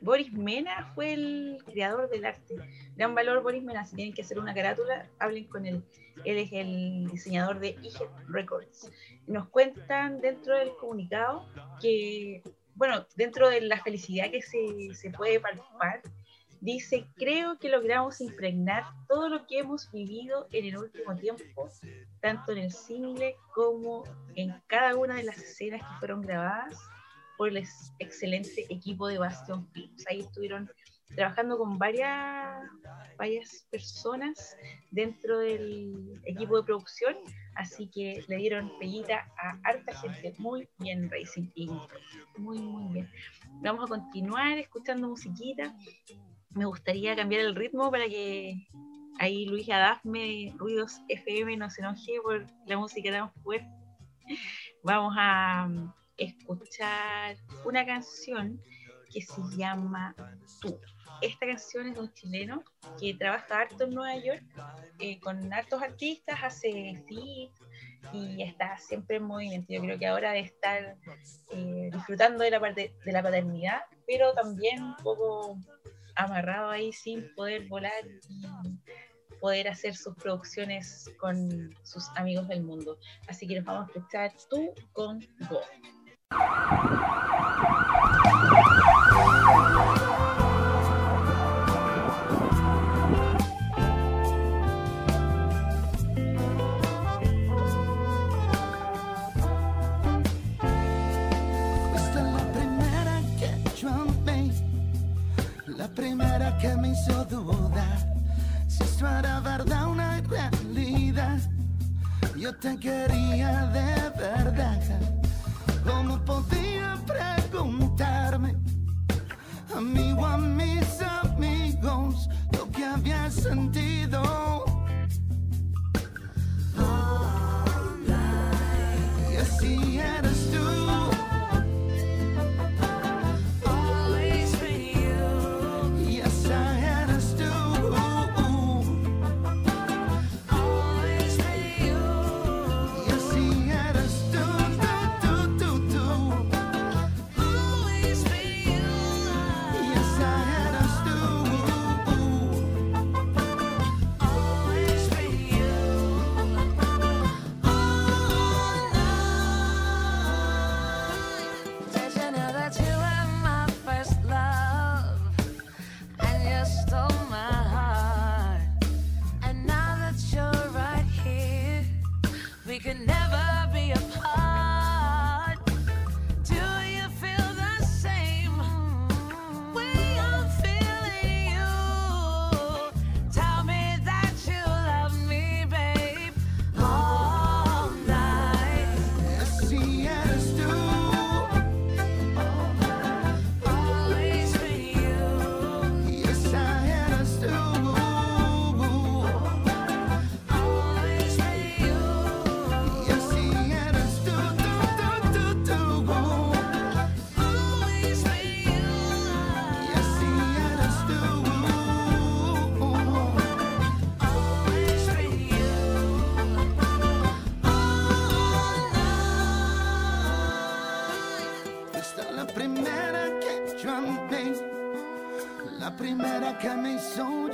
Boris Mena fue el creador del arte. Gran valor Boris Mena, si tienen que hacer una carátula, hablen con él. Él es el diseñador de IG Records. Nos cuentan dentro del comunicado que, bueno, dentro de la felicidad que se, se puede palpar, dice, creo que logramos impregnar todo lo que hemos vivido en el último tiempo, tanto en el single como en cada una de las escenas que fueron grabadas por el excelente equipo de Bastion Films. Ahí estuvieron trabajando con varias, varias personas dentro del equipo de producción, así que le dieron pellita a harta gente. Muy bien, Racing Inc. Muy, muy bien. Vamos a continuar escuchando musiquita. Me gustaría cambiar el ritmo para que ahí Luis Adafme, Ruidos FM, no se enoje por la música tan fuerte. Vamos a escuchar una canción que se llama Tú. Esta canción es de un chileno que trabaja harto en Nueva York eh, con hartos artistas, hace feeds y está siempre en movimiento. Yo creo que ahora de estar eh, disfrutando de la parte de la paternidad, pero también un poco amarrado ahí sin poder volar y poder hacer sus producciones con sus amigos del mundo. Así que nos vamos a escuchar tú con Go. Que me hizo dudar si esto era verdad una realidad. Yo te quería de verdad. ¿Cómo podía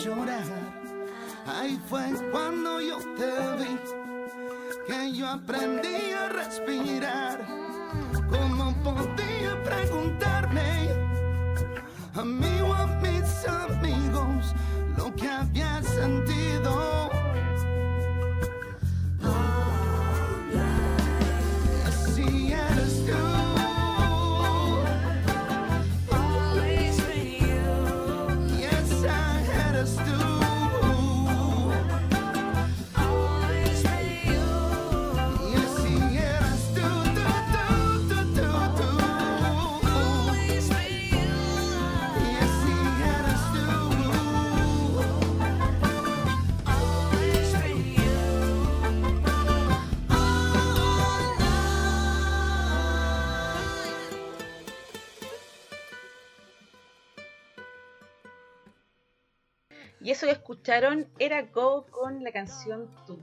llorar. Ahí fue cuando yo te vi, que yo aprendí escucharon era Go con la canción Tú.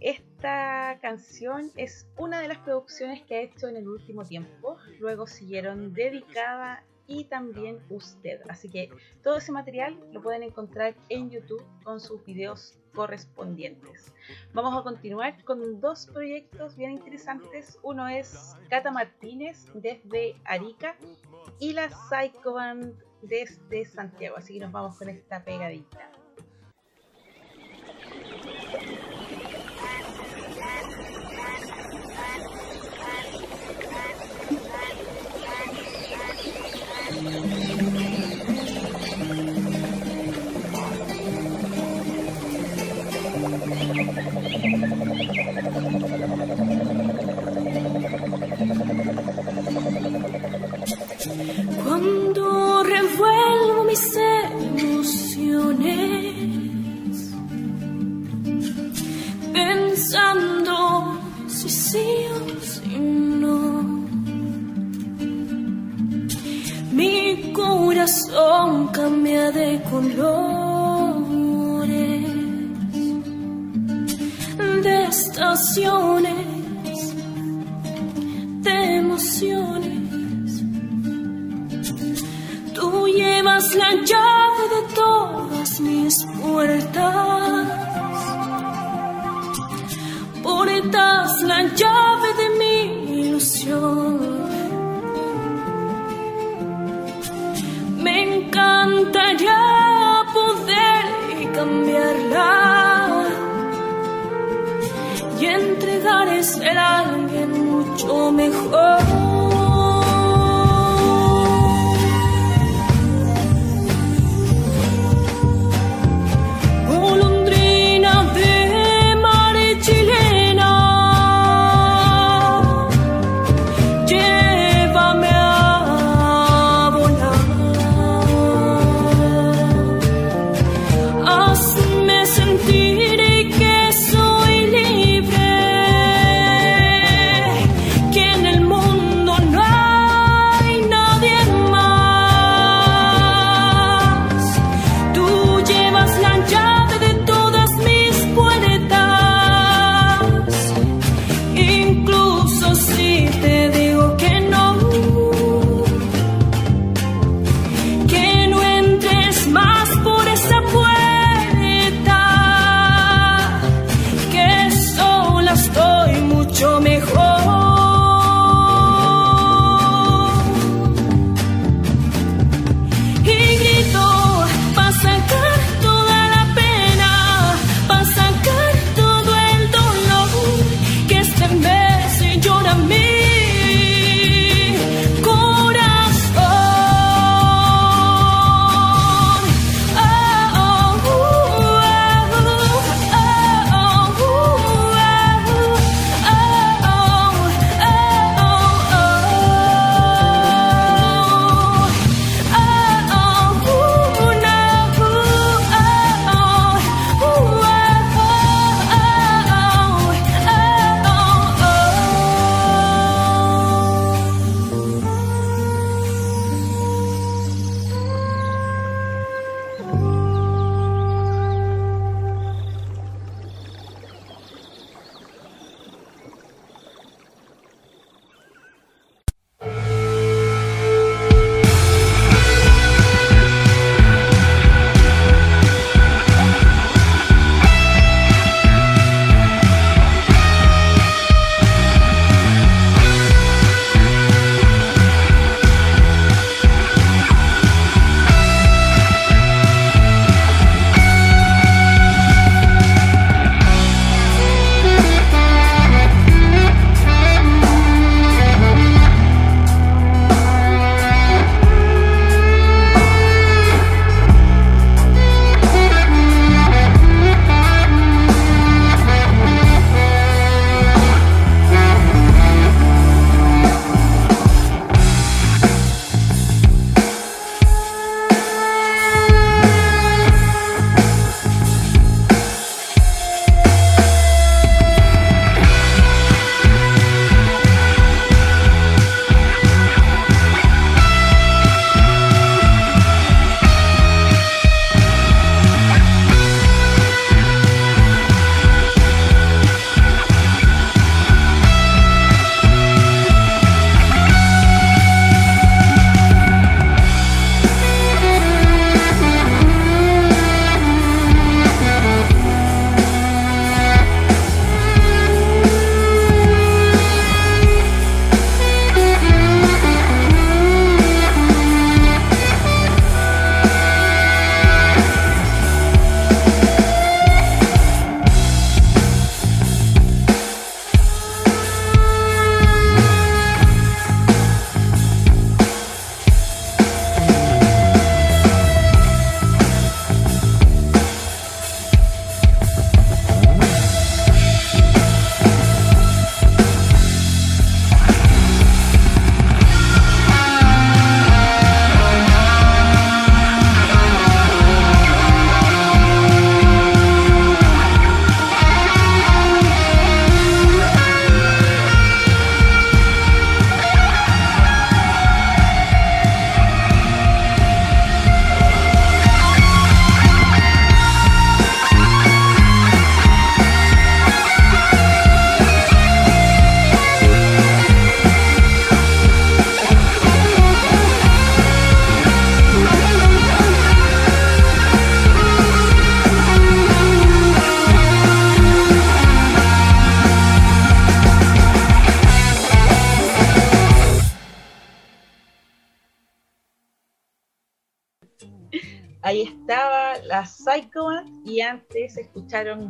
Esta canción es una de las producciones que ha hecho en el último tiempo. Luego siguieron Dedicada y también Usted. Así que todo ese material lo pueden encontrar en YouTube con sus videos correspondientes. Vamos a continuar con dos proyectos bien interesantes. Uno es Cata Martínez desde Arica y la Psycho Band desde Santiago. Así que nos vamos con esta pegadita. De colores, de estaciones, de emociones. Tú llevas la llave de todas mis puertas. Portas la llave de mi ilusión. Encantaría poder cambiarla y entregar a alguien mucho mejor.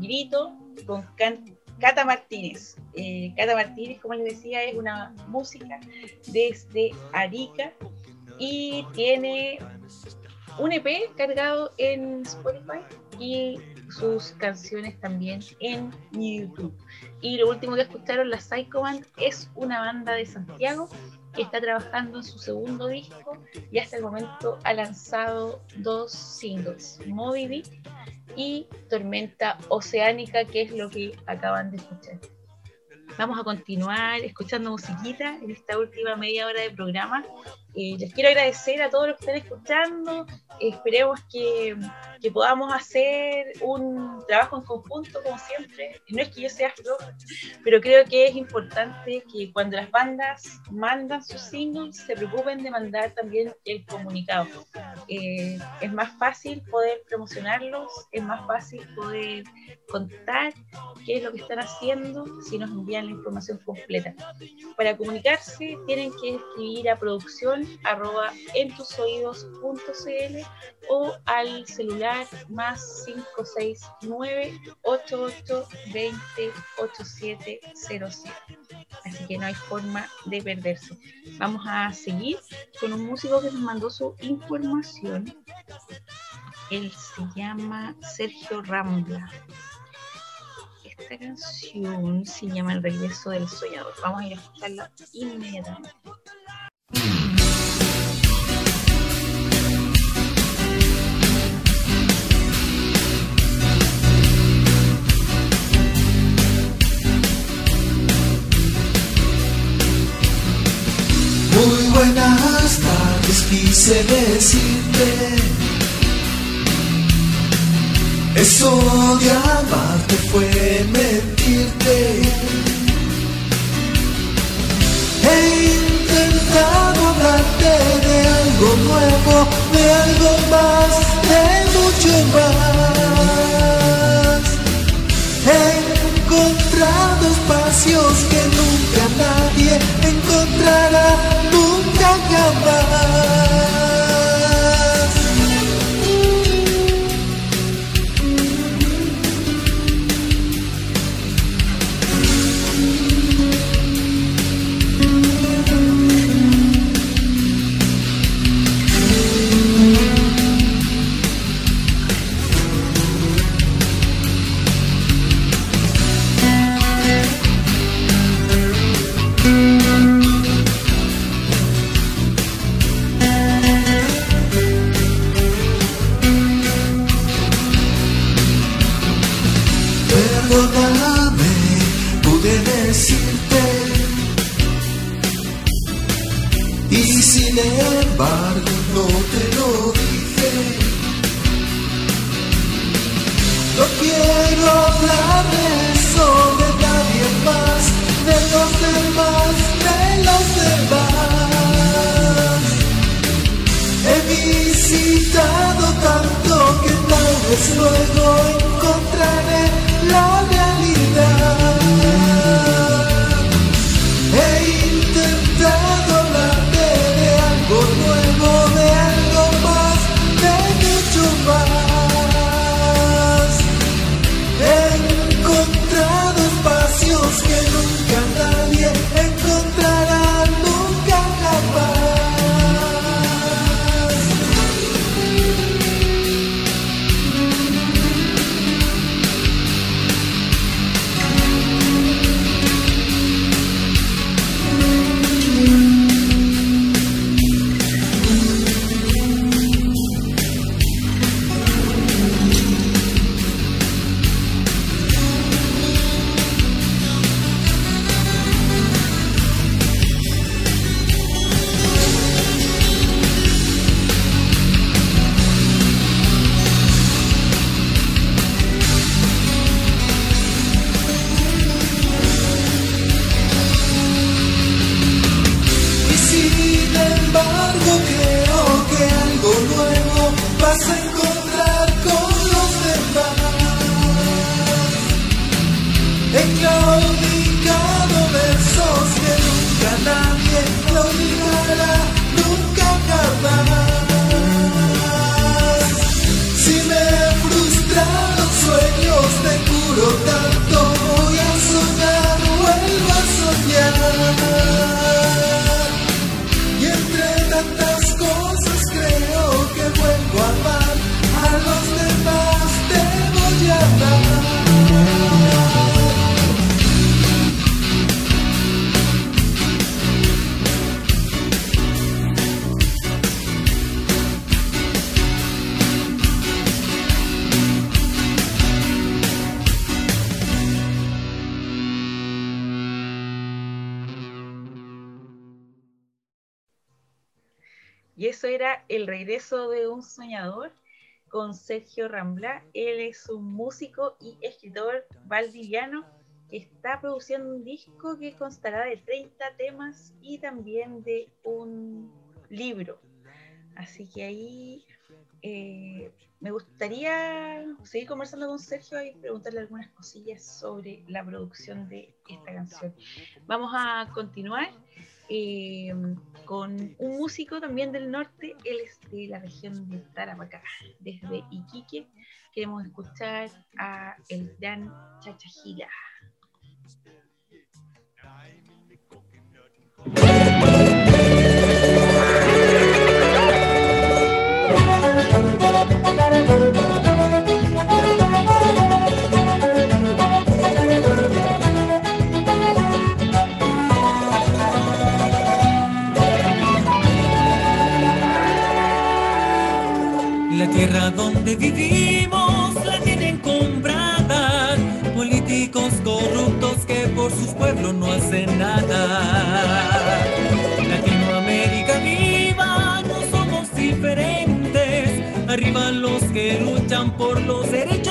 Grito con Can- Cata Martínez. Eh, Cata Martínez, como les decía, es una música desde Arica y tiene un EP cargado en Spotify y sus canciones también en YouTube. Y lo último que escucharon, la Psycho Band, es una banda de Santiago que está trabajando en su segundo disco y hasta el momento ha lanzado dos singles, Moby Dick y Tormenta Oceánica, que es lo que acaban de escuchar. Vamos a continuar escuchando musiquita en esta última media hora de programa. Eh, les quiero agradecer a todos los que están escuchando. Esperemos que, podamos hacer un trabajo en conjunto, como siempre. No es que yo sea floja, pero creo que es importante que cuando las bandas mandan sus singles, se preocupen de mandar también el comunicado. Eh, es más fácil poder promocionarlos, es más fácil poder contar qué es lo que están haciendo si nos envían la información completa. Para comunicarse tienen que escribir a producción arroba entusoidos.cl o al celular más 569 88 20 8707. Así que no hay forma de perderse. Vamos a seguir con un músico que nos mandó su información. Él se llama Sergio Rambla. Esta canción se llama El regreso del soñador. Vamos a ir a escucharla inmediatamente. Buenas tardes, quise decirte. Eso de amarte fue mentirte. He intentado hablarte de algo nuevo, de algo más, de mucho más. He encontrado espacios que nunca nadie encontrará, nunca love. No te lo dije. No quiero hablar de eso de nadie más, de los demás, de los demás. He visitado tanto que tal vez luego encontraré la con Sergio Rambla. Él es un músico y escritor valdiviano que está produciendo un disco que constará de 30 temas y también de un libro. Así que ahí eh, me gustaría seguir conversando con Sergio y preguntarle algunas cosillas sobre la producción de esta canción. Vamos a continuar eh, con un músico también del norte, él es de la región de Tarapacá, desde Iquique. Queremos escuchar a el gran Chachajira. Donde vivimos la tienen comprada. Políticos corruptos que por sus pueblos no hacen nada. Latinoamérica viva, no somos diferentes. Arriba los que luchan por los derechos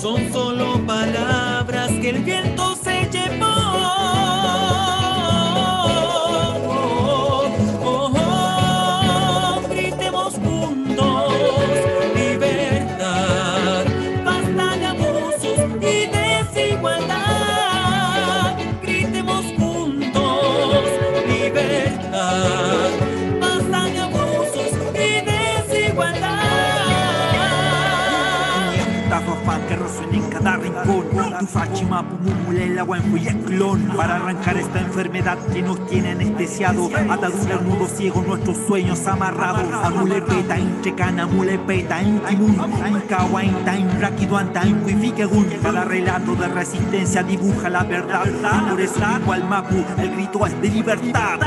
Son solo palabras que el viento Fátima, Pumulela, clon Para arrancar esta enfermedad que nos tiene anestesiado Atadura, nudo ciego, nuestros sueños amarrados. Amulepeta, Inchecana, Mulepeta, Intimun Incawa, Intain, Rakiduanta, Incuifiquegun Cada relato de resistencia dibuja la verdad. Por eso igual Mapu, el grito es de libertad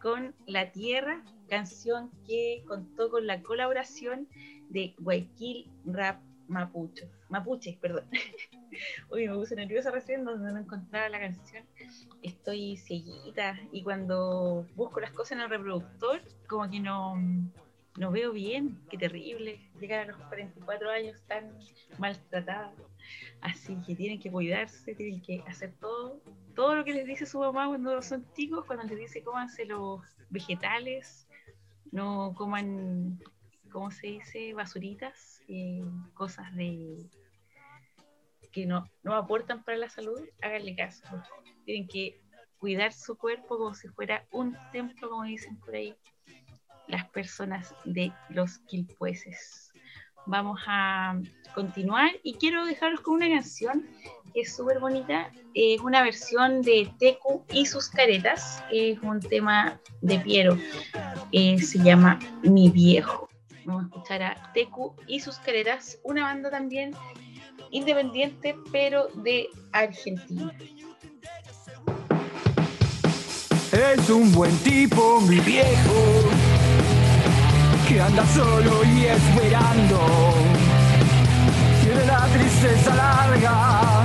Con La Tierra, canción que contó con la colaboración de Guayaquil Rap Mapucho. Mapuche, perdón. Uy, me puse nerviosa recién donde no encontraba la canción. Estoy cieguita y cuando busco las cosas en el reproductor, como que no, no veo bien. Qué terrible llegar a los 44 años tan maltratada. Así que tienen que cuidarse, tienen que hacer todo, todo lo que les dice su mamá cuando son chicos, cuando les dice cómanse los vegetales, no coman, ¿cómo se dice? Basuritas, cosas de que no, no aportan para la salud, háganle caso. Tienen que cuidar su cuerpo como si fuera un templo, como dicen por ahí las personas de los quilpueses. Vamos a continuar y quiero dejaros con una canción es súper bonita. Es una versión de Tecu y sus caretas. Es un tema de Piero. Eh, se llama Mi Viejo. Vamos a escuchar a Tecu y sus caretas, una banda también independiente, pero de Argentina. Es un buen tipo, mi viejo, que anda solo y esperando. Tristeza larga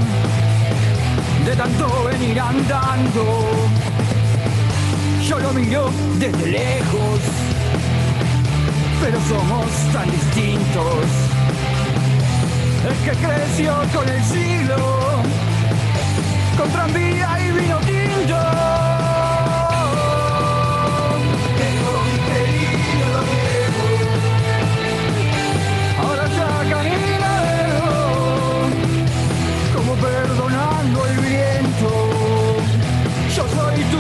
de tanto venir andando. Yo lo miro desde lejos, pero somos tan distintos. El que creció con el siglo, con tranvía y vino tinto.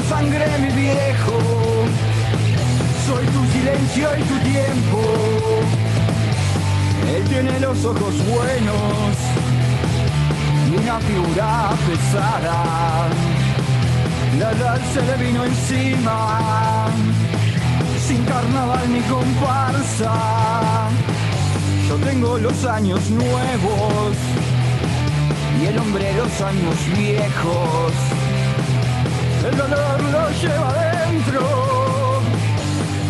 Sangre, mi viejo, soy tu silencio y tu tiempo. Él tiene los ojos buenos y una figura pesada. La edad se le vino encima, sin carnaval ni comparsa. Yo tengo los años nuevos y el hombre los años viejos. El dolor lo lleva adentro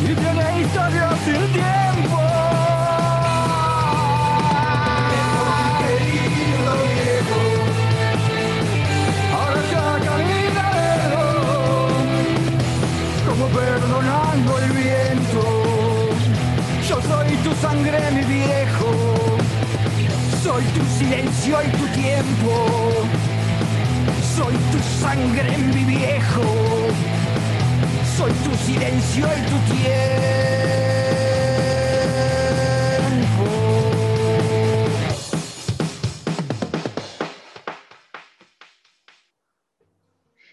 y tiene historia sin tiempo. Ahora ya camina de nuevo, como perdonando el viento. Yo soy tu sangre, mi viejo, soy tu silencio y tu tiempo. Soy tu sangre, mi viejo, soy tu silencio y tu tiempo.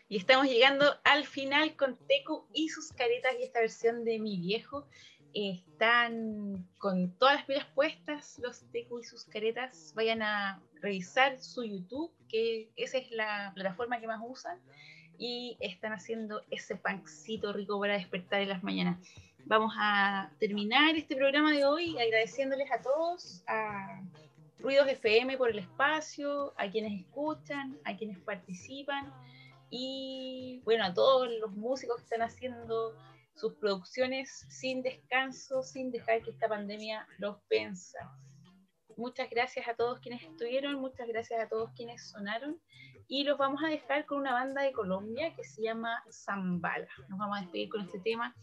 Y estamos llegando al final con Tecu y sus caretas y esta versión de Mi Viejo. Están con todas las pilas puestas los Tecu y sus caretas. Vayan a revisar su YouTube, que esa es la plataforma que más usan. Y están haciendo ese pancito rico para despertar en las mañanas. Vamos a terminar este programa de hoy agradeciéndoles a todos, a Ruidos FM por el espacio, a quienes escuchan, a quienes participan y bueno, a todos los músicos que están haciendo sus producciones sin descanso, sin dejar que esta pandemia los pensa. Muchas gracias a todos quienes estuvieron, muchas gracias a todos quienes sonaron y los vamos a dejar con una banda de Colombia que se llama Zambala. Nos vamos a despedir con este tema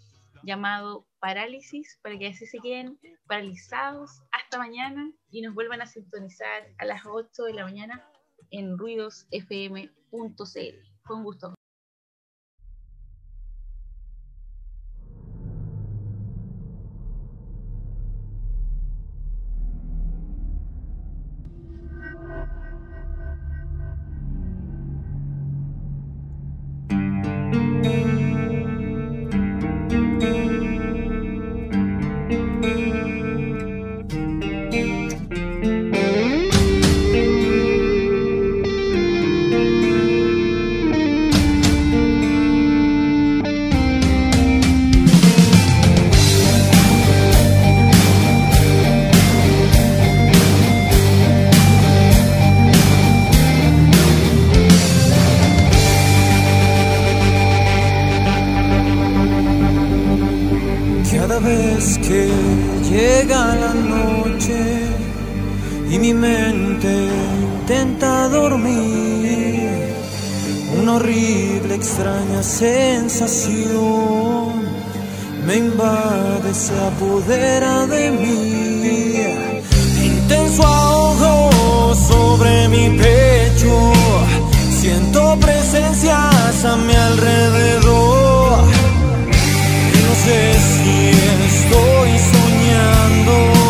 llamado Parálisis para que así se queden paralizados hasta mañana y nos vuelvan a sintonizar a las 8 de la mañana en ruidosfm.cl. Fue un gusto. vez que llega la noche y mi mente intenta dormir, una horrible, extraña sensación me invade, se apodera de mí. Intenso ahogo sobre mi pecho, siento presencias a mi alrededor. Y no sé si estoy soñando.